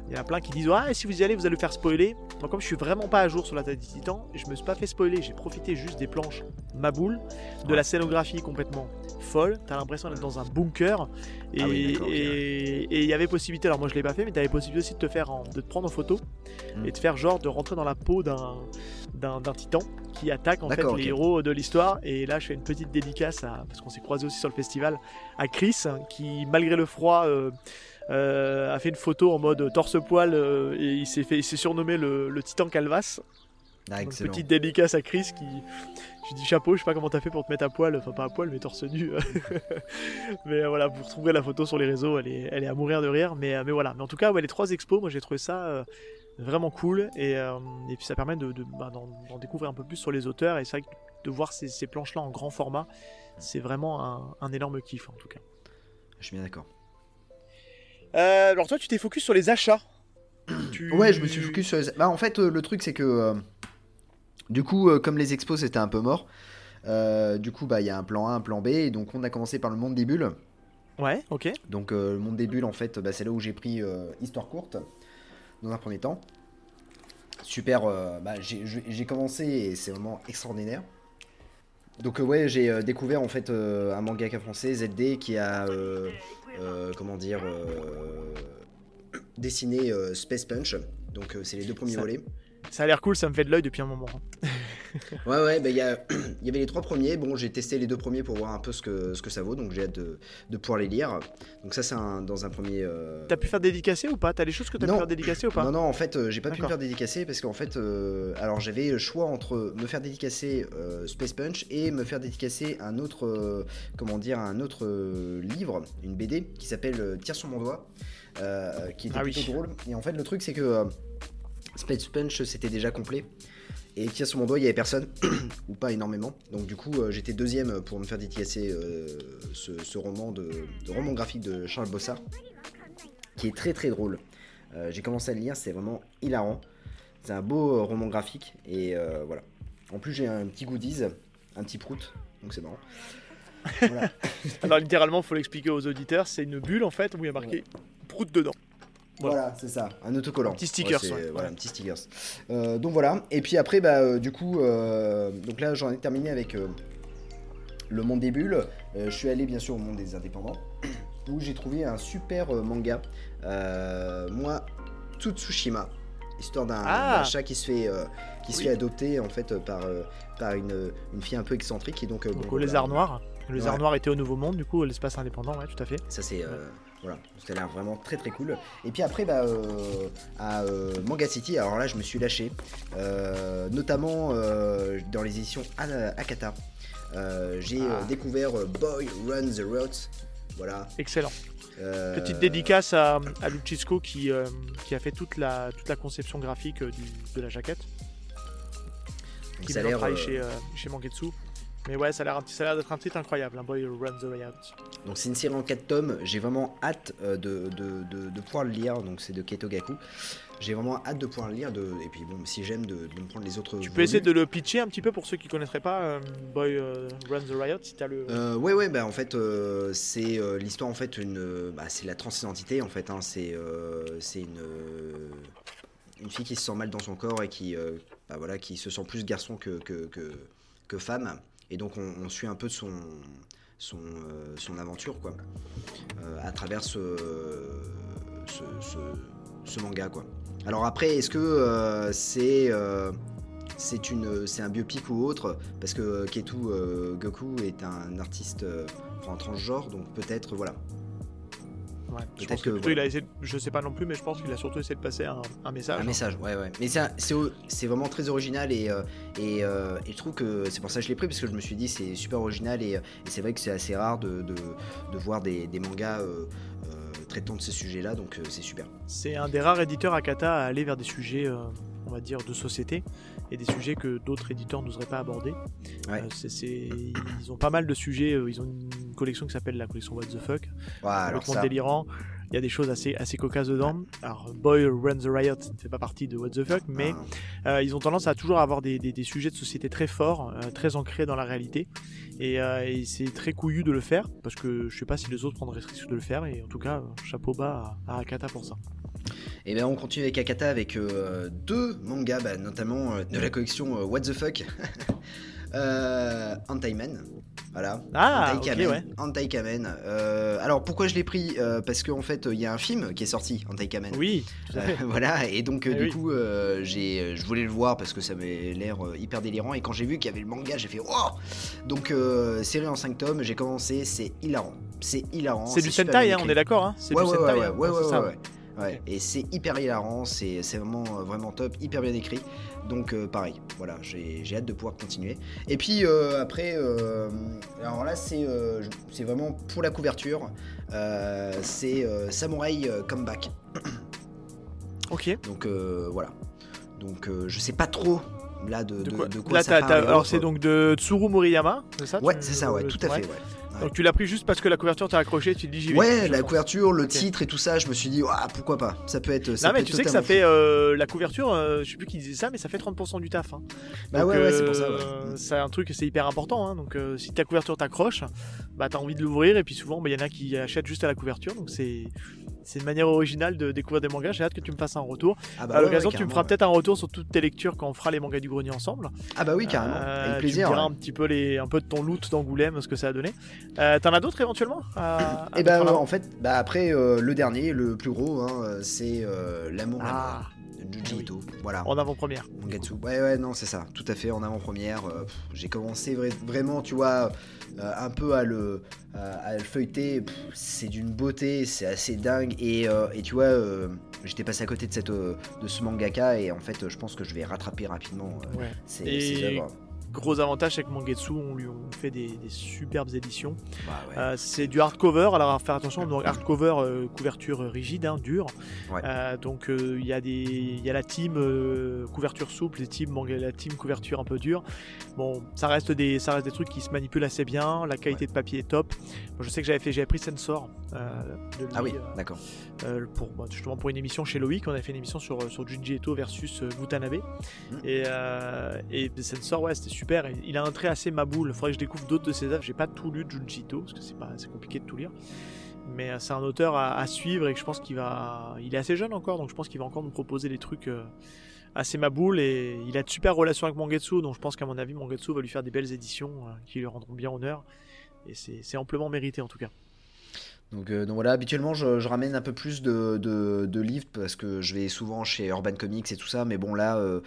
Il y en a plein qui disent Ah, si vous y allez, vous allez le faire spoiler. Moi, comme je suis vraiment pas à jour sur la tête des titans, je me suis pas fait spoiler. J'ai profité juste des planches ma boule, de la scénographie complètement folle. T'as l'impression d'être dans un bunker. Et ah il y avait possibilité, alors moi je l'ai pas fait, mais t'avais possibilité aussi de te faire de te prendre en photo hmm. et de faire genre de rentrer dans la peau d'un d'un titan qui attaque en fait les héros de l'histoire. Et là, je fais une petite dédicace à, parce qu'on s'est croisé aussi sur le festival, à Chris, qui malgré le froid. Euh, a fait une photo en mode torse-poil euh, et il s'est fait, il s'est surnommé le, Titan Calvas. Ah, petite dédicace à Chris qui, je dis chapeau, je sais pas comment t'as fait pour te mettre à poil, enfin pas à poil mais torse nu. <laughs> mais euh, voilà, vous retrouverez la photo sur les réseaux, elle est, elle est à mourir de rire. Mais, mais voilà, mais en tout cas, ouais, les trois expos, moi j'ai trouvé ça vraiment cool et, et, puis ça permet de, bah, d'en, découvrir un peu plus sur les auteurs et ça de voir ces, ces planches-là en grand format, c'est vraiment un, un énorme kiff en tout cas. Je suis bien d'accord. Euh, alors toi, tu t'es focus sur les achats. <clears throat> Ouais, je me suis focus sur les. Bah, en fait, euh, le truc, c'est que. Euh, du coup, comme les expos c'était un peu mort, du coup, bah, il y a un plan A, un plan B, et donc on a commencé par le monde des bulles. Ouais, ok. Donc, le monde des bulles, en fait, bah, c'est là où j'ai pris Histoire courte, dans un premier temps. Super, bah, j'ai commencé et c'est vraiment extraordinaire. Donc, ouais, j'ai découvert en fait un mangaka français, ZD, qui a euh, comment dire, euh, dessiné euh, Space Punch. Donc c'est les deux premiers volets. Ça a l'air cool, ça me fait de l'œil depuis un moment. <laughs> ouais, ouais, bah, <clears throat> il y, avait les trois premiers. Bon, j'ai testé les deux premiers pour voir un peu ce que, ce que ça vaut, donc j'ai hâte de, de pouvoir les lire. Donc, ça, c'est dans un premier. euh, T'as pu faire dédicacer ou pas? T'as des choses que t'as pu faire dédicacer ou pas? Non, non, en fait, euh, j'ai pas pu me faire dédicacer parce qu'en fait, euh, alors j'avais le choix entre me faire dédicacer euh, Space Punch et me faire dédicacer un autre, comment dire, un autre livre, une BD qui s'appelle Tire sur mon doigt, qui était Ah oui. plutôt drôle. Et en fait, le truc, c'est que Space Punch c'était déjà complet. Et Tire sur mon doigt, il y avait personne, <clears throat> ou pas énormément. Donc du coup, euh, j'étais deuxième pour me faire dédicacer euh, ce, ce roman de, de roman graphique de Charles Bossard, qui est très très drôle. Euh, j'ai commencé à le lire, c'est vraiment hilarant. C'est un beau roman graphique et voilà. En plus, j'ai un petit goodies, un petit prout, donc c'est marrant. Voilà. <laughs> Alors littéralement, faut l'expliquer aux auditeurs, c'est une bulle en fait où il y a marqué prout dedans. Voilà. Voilà, c'est ça, un autocollant. Un petit stickers, ouais. Voilà, un petit stickers. Euh, donc voilà, et puis après, bah, euh, du coup, euh, donc là, j'en ai terminé avec euh, le monde des bulles. Je suis allé bien sûr au monde des indépendants, <clears throat> où j'ai trouvé un super manga. Moi, Tsushima, histoire d'un Ah. d'un chat qui se fait, euh, qui se fait adopter en fait par, euh, par une, une fille un peu excentrique et donc. euh, Donc bon, au lézard noir. Le lézard Ouais. noir était au Nouveau Monde, du coup, l'espace indépendant, ouais, tout à fait. Ça c'est voilà, ça a l'air vraiment très très cool. Et puis après bah euh, à euh, Manga City, alors là je me suis lâché, euh, notamment dans les éditions Akata. J'ai Ah. découvert Boy Run the Road. Voilà. Excellent. Petite dédicace à, à Lucisco qui, qui a fait toute la, toute la conception graphique du- de la jaquette. Qui ça a l'air, chez, chez Mangetsu. Mais ouais, ça a l'air d'être un titre incroyable, un Boy Runs the Riot. Donc c'est une série en 4 tomes, j'ai vraiment hâte euh, de, de, de- de pouvoir le lire, donc c'est de Keto Gaku. J'ai vraiment hâte de pouvoir le lire, de... et puis bon, si j'aime, de, me prendre les autres. Tu peux essayer de le pitcher un petit peu pour ceux qui connaîtraient pas euh, Boy euh, Runs the Riot si t'as le. Euh, ouais ouais bah en fait euh, c'est l'histoire en fait une bah, c'est la transidentité en fait hein, c'est c'est une une fille qui se sent mal dans son corps et qui bah, voilà qui se sent plus garçon que que, que, que femme et donc on, suit un peu euh, son aventure quoi. Euh, à travers ce manga alors après est-ce que euh, c'est une c'est un biopic ou autre? Parce que Ketu Goku est un artiste enfin, transgenre donc peut-être voilà Ouais, je pense que, que, il a essayé, je sais pas non plus, mais je pense qu'il a surtout essayé de passer un, un message. un message ouais ouais mais c'est vraiment très original et euh, et, euh, et je trouve que c'est pour ça que je l'ai pris parce que je me suis dit c'est super original et, et c'est vrai que c'est assez rare de, de, de voir des, des mangas euh, traitant de ces sujets là donc c'est super C'est un des rares éditeurs Akata à aller vers des sujets, on va dire, de société et des sujets que d'autres éditeurs n'oseraient pas aborder. Ouais. Euh, ils ont pas mal de sujets. ils ont une collection qui s'appelle la collection What the Fuck, Voilà, alors complètement ça délirant. Il y a des choses assez, assez cocasses dedans. Alors, Boy Runs the Riot ne fait pas partie de What the Fuck, mais ah, euh, ils ont tendance à toujours avoir des, des- des sujets de société très forts, euh, très ancrés dans la réalité. Et, euh, et c'est très couillu de le faire, parce que je sais pas si les autres prendraient le risque de le faire. Et en tout cas, chapeau bas à, à Akata pour ça. Et bien on continue avec Akata avec deux mangas, bah, notamment de la collection What the Fuck. <laughs> euh, Antaiman. Voilà. Ah, Antai ok, Kamen. ouais. Euh, alors pourquoi je l'ai pris Euh, Parce qu'en fait il y a un film qui est sorti, Antai Kamen. Oui, Euh, <laughs> voilà, et donc Eh du oui. coup, j'ai, je voulais le voir parce que ça avait l'air hyper délirant. Et quand j'ai vu qu'il y avait le manga, j'ai fait wow Donc, série en 5 tomes, j'ai commencé, c'est hilarant. C'est hilarant. C'est du Sentai, hein, on est d'accord. Hein c'est Ouais, du ouais, Sentai. ouais, hein. ouais, ouais, ça. Ouais, et c'est hyper hilarant, c'est c'est vraiment, euh, vraiment top, hyper bien écrit. Donc euh, pareil, voilà, j'ai j'ai hâte de pouvoir continuer. Et puis euh, après, euh, alors là c'est vraiment pour la couverture, c'est Samurai Comeback. <clears throat> Ok. Donc voilà. Donc je sais pas trop là de, De de- quoi, de quoi Là, ça parle. alors c'est donc de Tsuru Moriyama, c'est ça Ouais, c'est ça, ouais, tout à fait, ouais. Donc tu l'as pris juste parce que la couverture t'a accroché, tu te dis j'y vais. Ouais, la couverture, le titre et tout ça, je me suis dit, pourquoi pas Ça peut être. Ça Non peut mais être tu sais que ça fait euh, la couverture, euh, je sais plus qui disait ça, mais ça fait 30% du taf. hein. Bah Donc, ouais, ouais, c'est pour ça, euh, ouais. C'est un truc, c'est hyper important. hein. Donc si ta couverture t'accroche, bah t'as envie de l'ouvrir et puis souvent bah, il y en a qui achètent juste à la couverture. Donc c'est c'est une manière originale de découvrir des mangas. J'ai hâte que tu me fasses un retour. Ah bah à l'occasion, ouais, tu me feras ouais. peut-être un retour sur toutes tes lectures quand on fera les mangas du grenier ensemble. Ah bah oui, carrément, Euh, avec plaisir. Tu me diras un petit peu les, un peu de ton loot d'Angoulême, ce que ça a donné. Euh, T'en as d'autres éventuellement à, à Et bah en fait, bah après euh, le dernier, le plus gros, hein, c'est l'amour. Ah, Junji Ito, voilà. En avant-première. Mangetsu. Ouais, ouais, non, c'est ça, tout à fait, en avant-première. euh, J'ai commencé vra- vraiment, tu vois, euh, un peu à le, à, à le feuilleter. C'est d'une beauté, c'est assez dingue. Et, euh, et tu vois, euh, j'étais passé à côté de, cette, euh, de ce mangaka, et en fait, je pense que je vais rattraper rapidement euh, Ouais. ces, Et- ces œuvres. Gros avantage, c'est que Mangetsu, on lui on fait des, des superbes éditions. Bah, ouais. Euh, c'est du hardcover, alors à faire attention, donc hardcover, euh, couverture rigide, hein, dure. Ouais. Euh, donc il y, a des- il y a la team couverture souple, les team, la team couverture un peu dure. Bon, ça reste, des, ça reste des trucs qui se manipulent assez bien, la qualité de papier est top. Moi, je sais que j'avais fait, j'avais pris Sensor de lui, Ah oui, d'accord. pour, bah, justement pour une émission chez Loïc, on avait fait une émission sur, sur Junji Ito versus Watanabe. Mhm. Et, et Sensor, ouais, c'était super. Il a un trait assez maboule. Il faudrait que je découvre d'autres de ses œuvres. J'ai pas tout lu de Junji Ito parce que c'est pas c'est compliqué de tout lire. Mais euh, c'est un auteur à, à suivre et je pense qu'il va. Il est assez jeune encore, donc je pense qu'il va encore nous proposer des trucs euh, assez maboule. Et il a de super relations avec Mangetsu, donc je pense qu'à mon avis, Mangetsu va lui faire des belles éditions euh, qui lui rendront bien honneur. Et c'est amplement mérité en tout cas. Donc, euh, donc voilà, habituellement je, je ramène un peu plus de, de- de livres parce que je vais souvent chez Urban Comics et tout ça, mais bon là, euh,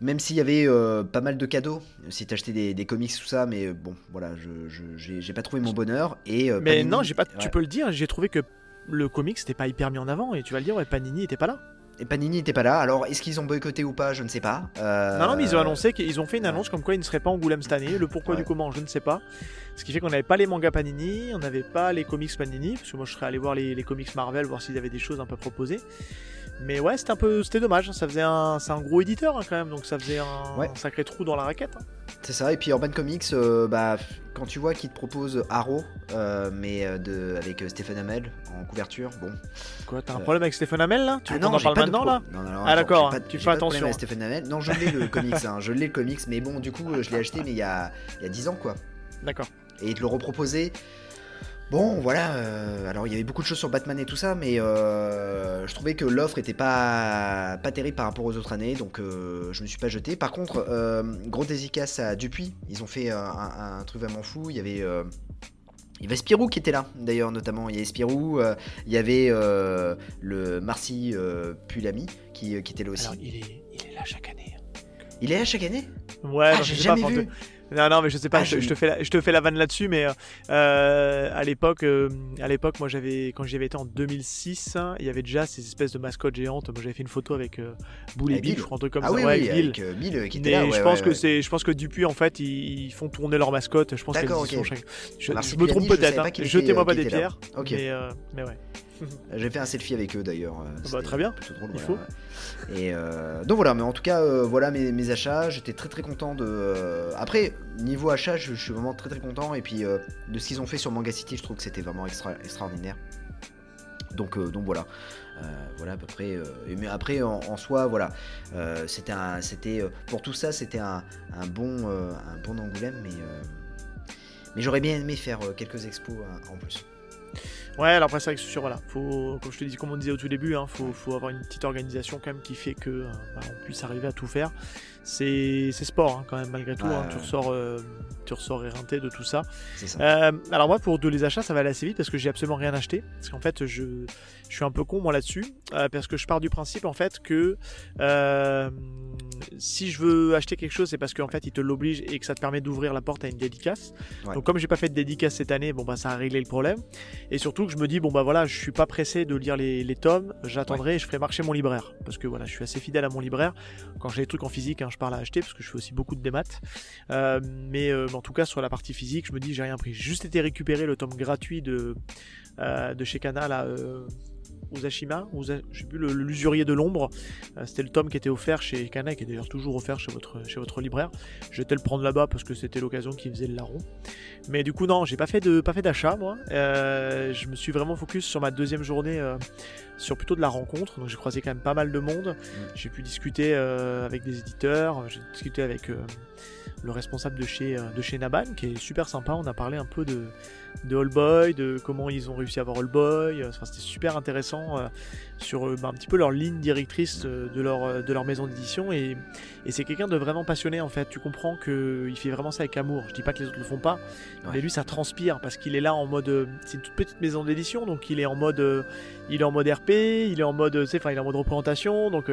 même s'il y avait euh, pas mal de cadeaux, si t'achetais des, des comics tout ça, mais bon voilà, je j'ai pas trouvé mon bonheur et Mais Panini- non, j'ai pas. Tu peux le dire. J'ai trouvé que le comics c'était pas hyper mis en avant et tu vas le dire. Ouais, Panini était pas là. Et Panini n'était pas là, alors est-ce qu'ils ont boycotté ou pas, je ne sais pas. Euh, Non, non, mais ils ont annoncé qu'ils ont fait une annonce comme quoi ils ne seraient pas Angoulême cette année. Le pourquoi Ouais. du comment, je ne sais pas. Ce qui fait qu'on n'avait pas les mangas Panini, on n'avait pas les comics Panini, parce que moi je serais allé voir les, les comics Marvel, voir s'ils avaient des choses un peu proposées. Mais ouais, c'était un peu, c'était dommage. Ça faisait un, c'est un gros éditeur hein, quand même, donc ça faisait un, Ouais. sacré trou dans la raquette. hein. C'est ça, et puis Urban Comics, euh, bah, quand tu vois qu'ils te proposent Arrow, euh, mais euh, de, avec Stéphane Hamel en couverture, bon. Quoi, t'as un Euh. problème avec Stéphane Hamel là? Tu Ah veux qu'on en j'ai parle pas de maintenant pro- là? Non, non, non, Ah, d'accord, pas- tu fais pas attention. Stéphane Hamel. Non, je l'ai le <laughs> comics, hein, je l'ai le comics, mais bon, du coup, je l'ai acheté, mais il y a, il y a 10 ans, quoi. D'accord. Et de le reproposer. Bon, voilà. euh, alors, il y avait beaucoup de choses sur Batman et tout ça, mais euh, je trouvais que l'offre était pas, pas terrible par rapport aux autres années, donc euh, je me suis pas jeté. Par contre, gros dédicace à Dupuis. Ils ont fait un, un- un truc vraiment fou. Il y avait. il y avait Spirou qui était là, d'ailleurs, notamment. Il y avait Spirou, il y avait le Marcy Pulami qui, qui était là aussi. Alors, il est, il est là chaque année. Il est là chaque année? Ouais, Ah, j'ai pas, jamais enfin, vu. Non, non, mais je sais pas, Ah, je, te fais la, je te fais la vanne là-dessus, mais euh, euh, à l'époque, euh, à l'époque, moi j'avais, quand j'y avais été en 2006, hein, il y avait déjà ces espèces de mascottes géantes. Moi j'avais fait une photo avec euh, Boule et Bill, Bill. je crois, un truc comme Ah ça. oui, ouais, oui, avec Bill. avec Bill qui était Mais là. je pense ouais, que c'est, je pense que depuis en fait, ils, ils font tourner leurs mascottes. Je pense qu'elles sont Je, je me trompe peut-être. hein. Jetez-moi pas des pierres. Ok. Mais, mais ouais. <laughs> J'ai fait un selfie avec eux d'ailleurs. euh, bah, très bien. drôle, Il voilà, ouais. Et euh, donc voilà, mais en tout cas, euh, voilà mes, mes achats. J'étais très très content de. Après, niveau achat, je, je suis vraiment très très content. Et puis euh, de ce qu'ils ont fait sur Manga City, je trouve que c'était vraiment extra, extraordinaire. Donc, donc voilà. Voilà à peu près. mais après, en, en soi, voilà. C'était un, c'était pour tout ça, c'était un, un bon, un bon Angoulême, mais. mais j'aurais bien aimé faire quelques expos euh, en plus. Ouais, alors après, c'est vrai que sûr, voilà, faut, comme je te dis, comme on disait au tout début, hein, faut, faut avoir une petite organisation quand même qui fait que euh, bah, on puisse arriver à tout faire. C'est c'est sport hein, quand même, malgré tout. Ouais, hein, tu, ressors, euh, tu ressors éreinté de tout ça. Euh, alors moi, pour de les achats, ça va aller assez vite parce que j'ai absolument rien acheté. Parce qu'en fait, je, je suis un peu con moi là-dessus, euh, parce que je pars du principe en fait que euh, si je veux acheter quelque chose, c'est parce qu'en fait, il te l'oblige et que ça te permet d'ouvrir la porte à une dédicace. Ouais. Donc comme j'ai pas fait de dédicace cette année, bon bah ça a réglé le problème. Et surtout que je me dis bon bah voilà, je suis pas pressé de lire les, les tomes, j'attendrai et je ferai marcher mon libraire parce que voilà, je suis assez fidèle à mon libraire. Quand j'ai des trucs en physique, hein, je parle à acheter parce que je fais aussi beaucoup de démat. Mais, mais en tout cas sur la partie physique, je me dis j'ai rien pris. J'ai juste été récupérer le tome gratuit de euh, de chez Kana là. Euh, Uzashima, Uza- je sais plus, l'usurier de l'ombre. Euh, c'était le tome qui était offert chez Kana et qui est d'ailleurs toujours offert chez votre, chez votre libraire. J'étais le prendre là-bas parce que c'était l'occasion qui faisait le larron. Mais du coup, non, j'ai pas fait de pas fait d'achat moi. Euh, je me suis vraiment focus sur ma deuxième journée, euh, sur plutôt de la rencontre. Donc j'ai croisé quand même pas mal de monde. J'ai pu discuter avec des éditeurs. J'ai discuté avec le responsable de chez euh, de chez Naban, qui est super sympa. On a parlé un peu de de All Boy, de comment ils ont réussi à avoir All Boy. Enfin, c'était super intéressant intéressant sur bah, un petit peu leur ligne directrice de leur, de leur maison d'édition. Et, et c'est quelqu'un de vraiment passionné en fait. Tu comprends qu'il fait vraiment ça avec amour. Je dis pas que les autres le font pas, mais lui ça transpire parce qu'il est là en mode. C'est une toute petite maison d'édition, donc il est en mode, il est en mode RP, il est en mode, enfin il est en mode représentation, donc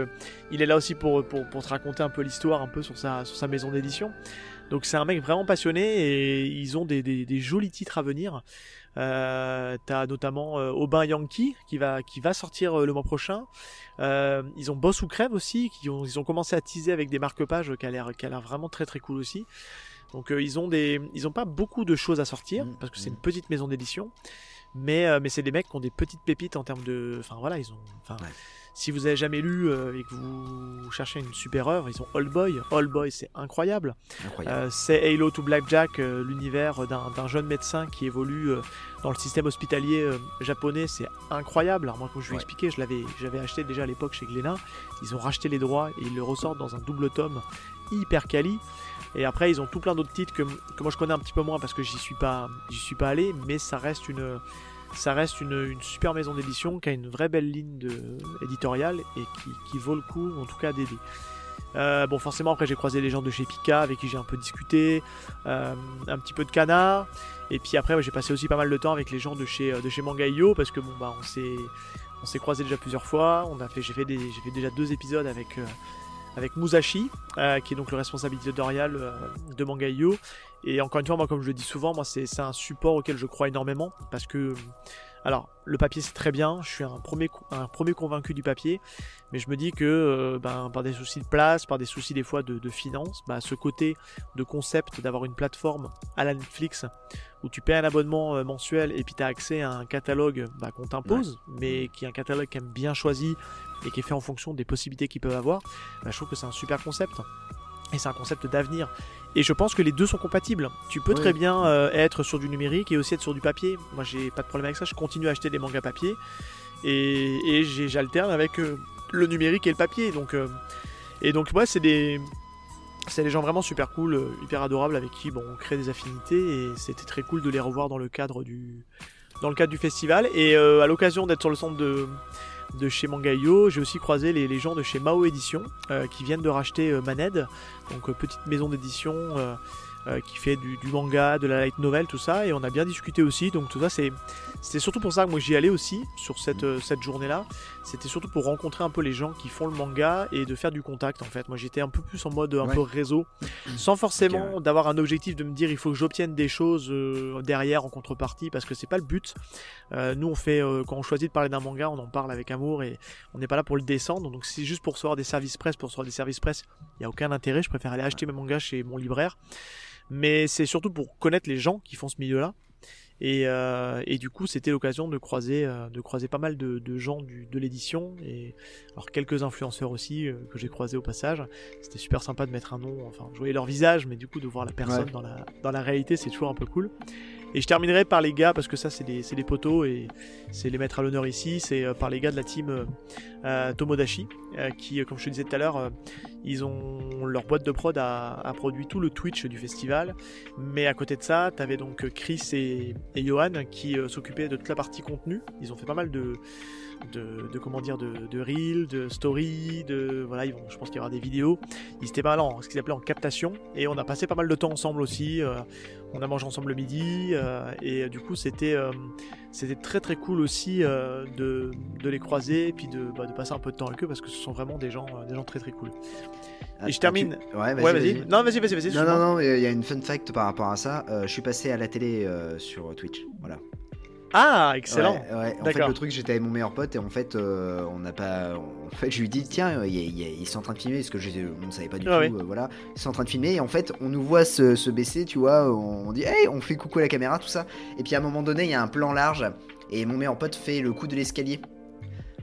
il est là aussi pour, pour, pour te raconter un peu l'histoire un peu sur sa, sur sa maison d'édition. Donc c'est un mec vraiment passionné et ils ont des, des, jolis titres à venir. Euh, T'as notamment euh, Aubin Yankee qui va, qui va sortir euh, le mois prochain. Ils ont Boss ou Crève aussi, qui ont, ils ont commencé à teaser avec des marque-pages qui a l'air, vraiment très très cool aussi. Donc ils ont des, ils ont pas beaucoup de choses à sortir mmh, parce que c'est une mmh. petite maison d'édition, mais mais c'est des mecs qui ont des petites pépites en termes de, enfin voilà, ils ont, enfin. Si vous avez jamais lu euh, et que vous cherchez une super œuvre, ils ont Old Boy. Old Boy, c'est incroyable. Euh, c'est Halo to Blackjack, euh, l'univers d'un jeune médecin qui évolue dans le système hospitalier japonais. C'est incroyable. Alors moi, comme je vous expliquer, je l'avais, j'avais acheté déjà à l'époque chez Glénat. Ils ont racheté les droits et ils le ressortent dans un double tome hyper quali. Et après, ils ont tout plein d'autres titres que, que moi je connais un petit peu moins parce que j'y suis pas, j'y suis pas allé, mais ça reste une ça reste une, super maison d'édition qui a une vraie belle ligne de, éditoriale et qui, vaut le coup, en tout cas, d'aider. Euh, bon, forcément, après, j'ai croisé les gens de chez Pika avec qui j'ai un peu discuté, euh, un petit peu de Canard, et puis après, j'ai passé aussi pas mal de temps avec les gens de chez, de chez Mangaio parce que bon, bah, on s'est, on s'est croisé déjà plusieurs fois. On a fait, j'ai fait, des, j'ai fait déjà deux épisodes avec. Euh, avec Musashi, qui est donc le responsable éditorial de Mangaio, et encore une fois, moi, comme je le dis souvent, moi, c'est un support auquel je crois énormément parce que, alors, le papier c'est très bien. Je suis un premier, un premier convaincu du papier, mais je me dis que, euh, ben, par des soucis de place, par des soucis des fois de, de finances, bah, ce côté de concept d'avoir une plateforme à la Netflix où tu paies un abonnement euh, mensuel et puis tu as accès à un catalogue bah, qu'on t'impose, mais qui est un catalogue quand même bien choisi et qui est fait en fonction des possibilités qu'ils peuvent avoir, bah, je trouve que c'est un super concept. Et c'est un concept d'avenir. Et je pense que les deux sont compatibles. Tu peux très bien euh, être sur du numérique et aussi être sur du papier. Moi, j'ai pas de problème avec ça. Je continue à acheter des mangas papier et, et j'alterne avec euh, le numérique et le papier. Donc, euh, et donc, ouais, c'est des c'est des gens vraiment super cool, hyper adorables avec qui bon, on crée des affinités et c'était très cool de les revoir dans le cadre du dans le cadre du festival et à l'occasion d'être sur le centre de de chez Mangayo. J'ai aussi croisé les, gens de chez Mao Édition euh, qui viennent de racheter euh, Maned, donc euh, petite maison d'édition qui fait du, manga, de la light novel, tout ça. Et on a bien discuté aussi. Donc tout ça, c'est c'était surtout pour ça que moi j'y allais aussi sur cette, cette journée-là. C'était surtout pour rencontrer un peu les gens qui font le manga et de faire du contact en fait. Moi j'étais un peu plus en mode un peu réseau, sans forcément d'avoir un objectif de me dire il faut que j'obtienne des choses euh, derrière en contrepartie parce que c'est pas le but. Euh, nous on fait quand on choisit de parler d'un manga, on en parle avec amour et on n'est pas là pour le descendre. Donc c'est juste pour recevoir des services presse, pour recevoir des services presse, il n'y a aucun intérêt. Je préfère aller acheter mes mangas chez mon libraire. Mais c'est surtout pour connaître les gens qui font ce milieu-là euh, et, du coup, c'était l'occasion de croiser, euh, de croiser pas mal de, gens de l'édition et alors quelques influenceurs aussi euh, que j'ai croisés au passage. C'était super sympa de mettre un nom. Enfin, je voyais leur visage, mais du coup de voir la personne dans la dans la réalité, c'est toujours un peu cool. Et je terminerai par les gars, parce que ça c'est des, des, poteaux et c'est les mettre à l'honneur ici, c'est par les gars de la team Tomodachi, qui, comme je te disais tout à l'heure, ils ont leur boîte de prod a, produit tout le Twitch du festival, mais à côté de ça, t'avais donc Chris et, et Johan qui euh, s'occupaient de toute la partie contenu. Ils ont fait pas mal de, de, comment dire, de, de reels, de stories, de voilà, ils vont, je pense qu'il y aura des vidéos. Ils étaient pas là en ce qu'ils appelaient en captation, et on a passé pas mal de temps ensemble aussi. Euh, on a mangé ensemble le midi, euh, et du coup c'était c'était très très cool aussi de, de, les croiser et puis de, bah, de passer un peu de temps avec eux parce que ce sont vraiment des gens des gens très très cool. Et je termine. Ouais, vas-y. non, vas-y, vas-y, vas-y. Non, non, non, il y a une fun fact par rapport à ça. Euh, je suis passé à la télé euh, sur Twitch. Voilà. Ah, excellent. Ouais, En fait, le truc, j'étais avec mon meilleur pote et en fait, euh, on n'a pas. En fait, je lui dis tiens, ils sont en train de filmer parce que je ne savais pas du ah tout. voilà, ils sont en train de filmer et en fait, on nous voit se, baisser, tu vois. On, dit hey, on fait coucou à la caméra, tout ça. Et puis à un moment donné, il y a un plan large et mon meilleur pote fait le coup de l'escalier.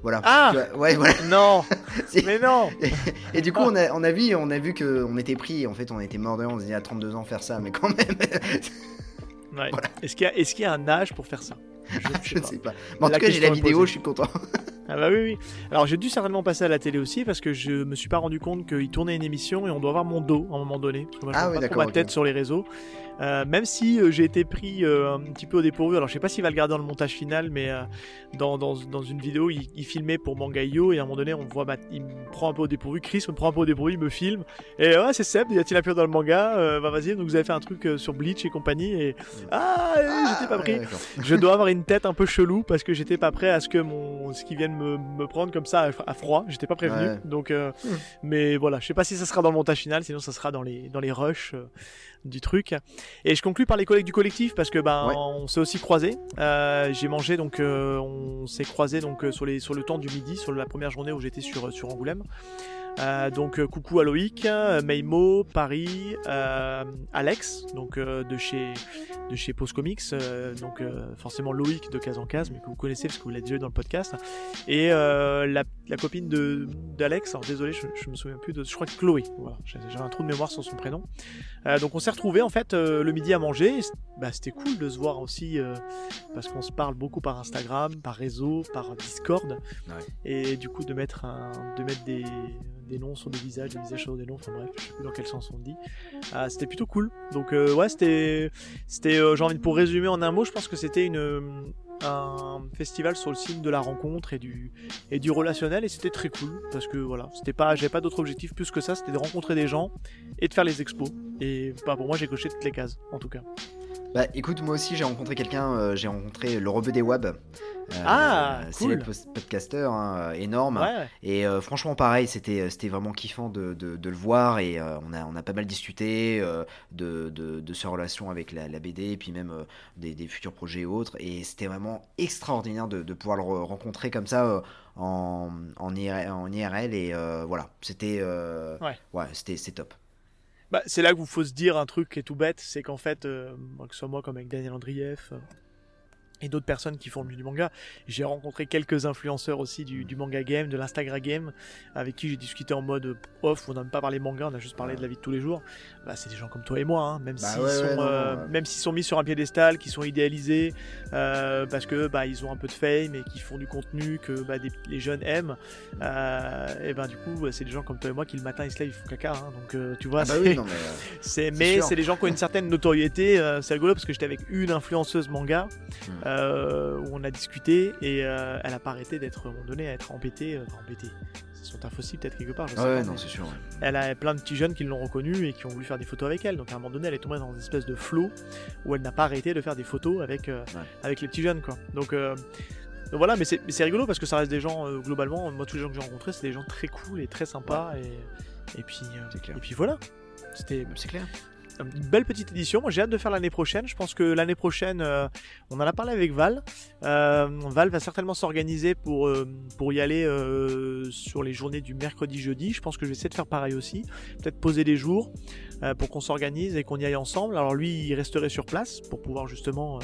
Voilà. Ah Ouais, voilà. <laughs> Non <laughs> Mais non <laughs> et, du coup, on a, on a vu, on a vu qu'on était pris, en fait, on était mort de on se dit à 32 ans faire ça, mais quand même. ouais. Est-ce qu'il y, est y, a un âge pour faire ça? Je <laughs> ne sais pas. Mais en tout cas, j'ai la vidéo, je suis content. <laughs> ah bah oui, oui. Alors j'ai dû certainement passer à la télé aussi parce que je me suis pas rendu compte qu'il tournait une émission et on doit avoir mon dos à un moment donné. Parce que moi, je ah oui, pas trop ma tête sur les réseaux. Euh, même si j'ai été pris un petit peu au dépourvu. Alors je sais pas s'il va le garder dans le montage final, mais dans, dans, dans, une vidéo, il, filmait pour Mangayo et à un moment donné, on voit, bah, il me prend un peu au dépourvu. Chris me prend un peu au dépourvu, il me filme. Et ouais, c'est Seb, y a-t-il un peu dans le manga? Bah vas-y, donc vous avez fait un truc sur Bleach et compagnie. Et ah, j'étais pas pris. je dois avoir une tête un peu chelou parce que j'étais pas prêt à ce que mon ce qui vienne me, me prendre comme ça à, froid. J'étais pas prévenu. Donc, hmm. mais voilà, je sais pas si ça sera dans le montage final, sinon ça sera dans les dans les rushs du truc. Et je conclus par les collègues du collectif parce que ben on s'est aussi croisés. Euh, j'ai mangé donc euh, on s'est croisés donc euh, sur les sur le temps du midi sur la première journée où j'étais sur sur Angoulême. Euh, donc euh, coucou à Loïc, euh, Meimo, Paris, Alex, donc de chez de chez Post Comics, donc forcément Loïc de case en case, mais que vous connaissez parce que vous l'avez déjà eu dans le podcast, et la, la, copine de d'Alex, alors désolé, je, je, me souviens plus de, je crois que Chloé, voilà, j'avais un trou de mémoire sur son prénom. donc on s'est retrouvé en fait le midi à manger, bah, c'était cool de se voir aussi parce qu'on se parle beaucoup par Instagram, par réseau, par Discord, et du coup de mettre un, de mettre des des noms sur des visages, des visages sur des noms, enfin bref, je sais plus dans quel sens on dit. Ah, c'était plutôt cool. Donc euh, ouais, c'était, euh, j'ai envie de pour résumer en un mot, je pense que c'était une un festival sur le signe de la rencontre et du et du relationnel et c'était très cool parce que voilà c'était pas j'avais pas d'autre objectif plus que ça c'était de rencontrer des gens et de faire les expos et bah, pour moi j'ai coché toutes les cases en tout cas bah écoute, moi aussi j'ai rencontré quelqu'un, euh, j'ai rencontré le Rebeu des Web. Euh, ah, c'est le podcaster hein, énorme. Et euh, franchement, pareil, c'était c'était vraiment kiffant de, de, le voir et on, a, on a pas mal discuté de, de, de sa relation avec la, la, BD et puis même des, des, futurs projets et autres. Et c'était vraiment extraordinaire de, de pouvoir le rencontrer comme ça en, en, IRL, en IRL. Et voilà, c'était ouais. ouais c'était top. Bah, c'est là vous faut se dire un truc qui est tout bête, c'est qu'en fait, euh, que ce soit moi comme avec Daniel Andrieff, euh, et d'autres personnes qui font du manga. J'ai rencontré quelques influenceurs aussi du, manga game, de l'Instagram game, avec qui j'ai discuté en mode off, on n'a même pas parlé manga, on a juste parlé de la vie de tous les jours. Bah, c'est des gens comme toi et moi, hein, même bah s'ils sont, euh, même s'ils sont mis sur un piédestal, qui sont idéalisés, euh, parce que bah, ils ont un peu de fame et qui font du contenu que bah, les jeunes aiment. Euh, et ben du coup, c'est des gens comme toi et moi qui le matin ils se lèvent, ils font caca. Hein, donc tu vois, ah bah <laughs> c'est mais c'est des gens qui ont une certaine notoriété. c'est rigolo parce que j'étais avec une influenceuse manga. Hmm. Euh, où on a discuté et euh, elle a pas arrêté d'être à un moment donné à être embêtée, euh, embêtée. C'est son taf aussi peut-être quelque part. Je sais ouais, non, c'est sûr. Elle a plein de petits jeunes qui l'ont reconnue et qui ont voulu faire des photos avec elle. Donc à un moment donné, elle est tombée dans une espèce de flow où elle n'a pas arrêté de faire des photos avec avec les petits jeunes quoi. Donc voilà, mais c'est rigolo parce que ça reste des gens, globalement, moi tous les gens que j'ai rencontrés, c'est des gens très cool et très sympas. Et, et, puis, et puis voilà. C'était. C'est clair une belle petite édition. J'ai hâte de faire l'année prochaine. Je pense que l'année prochaine, euh, on en a parlé avec Val. Euh, Val va certainement s'organiser pour, euh, pour y aller sur les journées du mercredi-jeudi. Je pense que je vais essayer de faire pareil aussi. Peut-être poser des jours pour qu'on s'organise et qu'on y aille ensemble. Alors lui, il resterait sur place pour pouvoir justement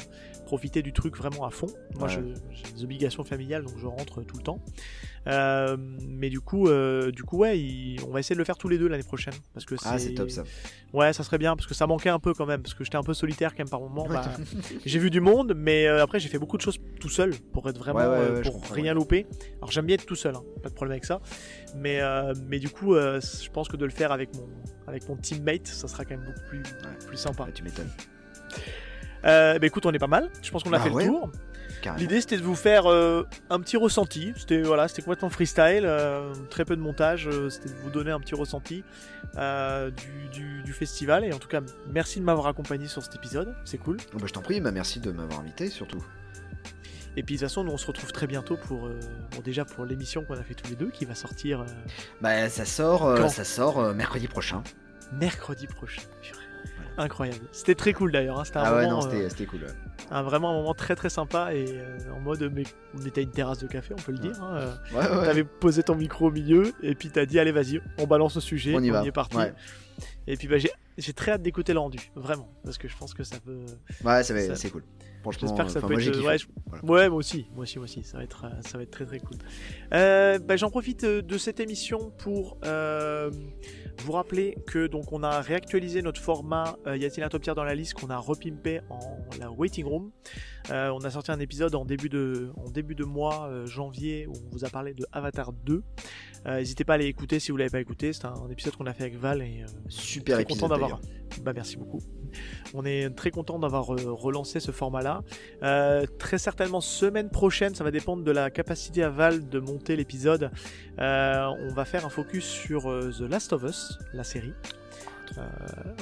profiter du truc vraiment à fond. Moi, j'ai des obligations familiales, donc je rentre tout le temps. Euh, mais du coup, euh, du coup, ouais, on va essayer de le faire tous les deux l'année prochaine, parce que ah, c'est top ça. Ouais, ça serait bien, parce que ça manquait un peu quand même, parce que j'étais un peu solitaire quand même par moment. Bah, j'ai vu du monde, mais euh, après j'ai fait beaucoup de choses tout seul pour être vraiment, pour rien louper. Alors j'aime bien être tout seul, hein, pas de problème avec ça. Mais, mais du coup, je pense que de le faire avec mon, avec mon teammate, ça sera quand même beaucoup plus, plus sympa. tu m'étonnes. bah écoute, on est pas mal. Je pense qu'on a bah fait le tour. L'idée c'était de vous faire euh, un petit ressenti. C'était voilà, c'était complètement freestyle, euh, très peu de montage. Euh, c'était de vous donner un petit ressenti du, festival. Et en tout cas, merci de m'avoir accompagné sur cet épisode. C'est cool. Oh, bah, je t'en prie, bah, merci de m'avoir invité surtout. Et puis de toute façon, nous on se retrouve très bientôt pour, déjà pour l'émission qu'on a fait tous les deux, qui va sortir. Bah ça sort, ça sort mercredi prochain. Mercredi prochain. Incroyable. C'était très cool d'ailleurs. Hein. C'était ah ouais, non, c'était cool. Un, vraiment un moment très très sympa et euh, en mode, mais on était à une terrasse de café, on peut le dire. Hein, ouais, ouais, T'avais posé ton micro au milieu et puis t'as dit, allez, vas-y, on balance le sujet. On y, va. est parti. Et puis bah, j'ai très hâte d'écouter le rendu, vraiment, parce que je pense que ça peut. Ouais, c'est cool. J'espère que ça peut être. Ouais, ouais, moi aussi, moi aussi, moi aussi. Ça va être, euh, ça va être très très cool. Euh, bah, J'en profite de cette émission pour vous rappelez que donc on a réactualisé notre format euh, Y a-t-il un top tier dans la liste qu'on a repimpé en la waiting room. Euh, on a sorti un épisode en début de, en début de mois euh, janvier où on vous a parlé de Avatar 2. N'hésitez pas à aller écouter si vous l'avez pas écouté. C'est un, épisode qu'on a fait avec Val et super content d'avoir. Bah merci beaucoup. On est très content d'avoir relancé ce format-là. très certainement semaine prochaine, ça va dépendre de la capacité à Val de monter l'épisode. on va faire un focus sur The Last of Us, la série. Euh,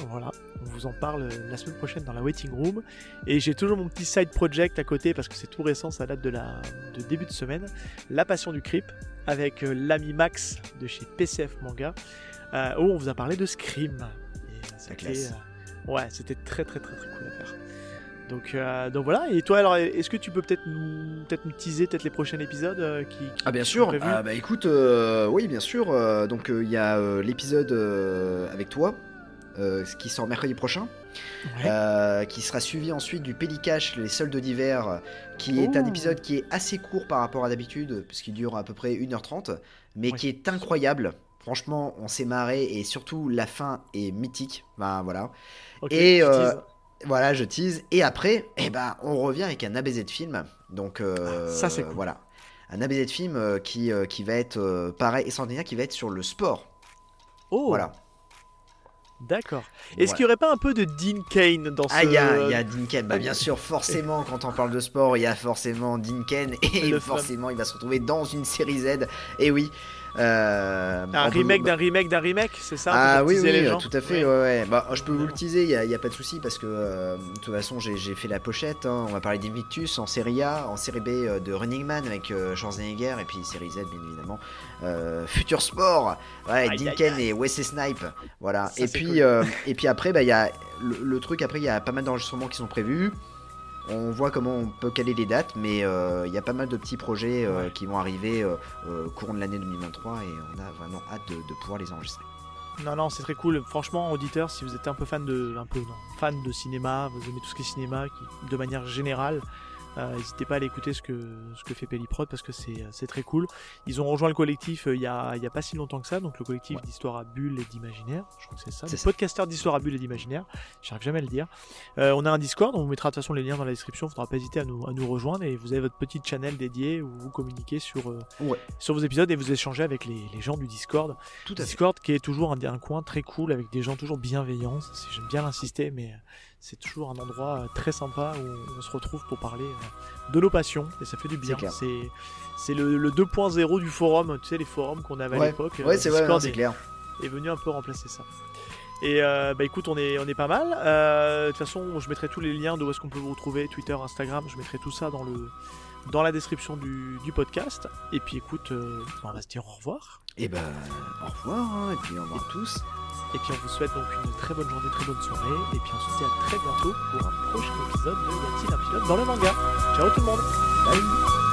voilà, on vous en parle la semaine prochaine dans la waiting room. Et j'ai toujours mon petit side project à côté parce que c'est tout récent, ça date de, la, de début de semaine. La Passion du Creep avec euh, l'ami Max de chez PCF Manga euh, où on vous a parlé de Scream. Ouais, c'était très très très très cool à faire. Donc, donc voilà. Et toi, alors, est-ce que tu peux peut-être nous, peut-être nous teaser peut-être les prochains épisodes qui, Ah bien sûr. Ah, bah écoute, oui bien sûr. donc il y a l'épisode avec toi euh, qui sort mercredi prochain. Euh, qui sera suivi ensuite du Pélicache, les soldes d'hiver, qui est un épisode qui est assez court par rapport à d'habitude, puisqu'il dure à peu près 1h30, mais qui est incroyable. Franchement, on s'est marré et surtout la fin est mythique. Ben voilà. et euh, voilà, je tease. Et après, eh ben, on revient avec un ABZ de film. Donc ah, ça c'est voilà, un ABZ de film qui qui va être pareil et qui va être sur le sport. Oh. Voilà. D'accord. Est-ce qu'il n'y aurait pas un peu de Dean Kane dans ce... Ah, il y a, Dean Kane. Bah, bien sûr, forcément, quand on parle de sport, il y a forcément Dean Kane. Et forcément, il va se retrouver dans une série Z. Et oui, euh, un remake d'un remake d'un remake, c'est ça Ah oui, oui, tout à fait. Ouais. Bah, je peux vous le teaser, il n'y a, pas de souci parce que euh, de toute façon j'ai fait la pochette. Hein. On va parler d'Invictus en série A, en série B euh, de Running Man avec Schwarzenegger et puis série Z bien évidemment. Future Sport, ouais, Dinken et Wesley Snipe. Voilà. et puis et puis après, bah, y a le, le truc. Après, il y a pas mal d'enregistrements qui sont prévus. On voit comment on peut caler les dates, mais euh, il y a pas mal de petits projets euh, qui vont arriver au euh, courant de l'année 2023 et on a vraiment hâte de, pouvoir les enregistrer. Non, non, c'est très cool. Franchement, auditeur, si vous êtes un peu fan de, un peu, fan de cinéma, vous aimez tout ce qui est cinéma, de manière générale, n'hésitez pas à aller écouter ce que, ce que fait Pelliprod parce que c'est très cool. Ils ont rejoint le collectif euh, il y, a, y, a, pas si longtemps que ça, donc le collectif d'histoire à bulles et d'imaginaire. Je crois que c'est ça. Le podcasteur d'histoire à bulles et d'imaginaire. J'arrive jamais à le dire. Euh, on a un Discord, on vous mettra de toute façon les liens dans la description. Il faudra pas hésiter à nous, à nous rejoindre et vous avez votre petite channel dédié où vous communiquez sur, sur vos épisodes et vous échangez avec les, les gens du Discord. Tout à Discord qui est toujours un, un, coin très cool avec des gens toujours bienveillants. J'aime bien l'insister, mais c'est toujours un endroit euh, très sympa où on se retrouve pour parler euh, de nos passions et ça fait du bien. C'est c'est le, le 2.0 du forum, tu sais les forums qu'on avait à l'époque. Ouais, c'est vrai, c'est clair. Est venu un peu remplacer ça. Et euh, bah écoute, on est, on est pas mal. de toute façon, je mettrai tous les liens de où est-ce qu'on peut vous retrouver, Twitter, Instagram, je mettrai tout ça dans, le, dans la description du, du podcast. Et puis écoute, on va se dire au revoir. Et ben, au revoir, hein, et puis au revoir tous. Et puis on vous souhaite donc une très bonne journée, très bonne soirée. Et puis on se dit à très bientôt pour un prochain épisode de Y dans le manga? Ciao tout le monde. Bye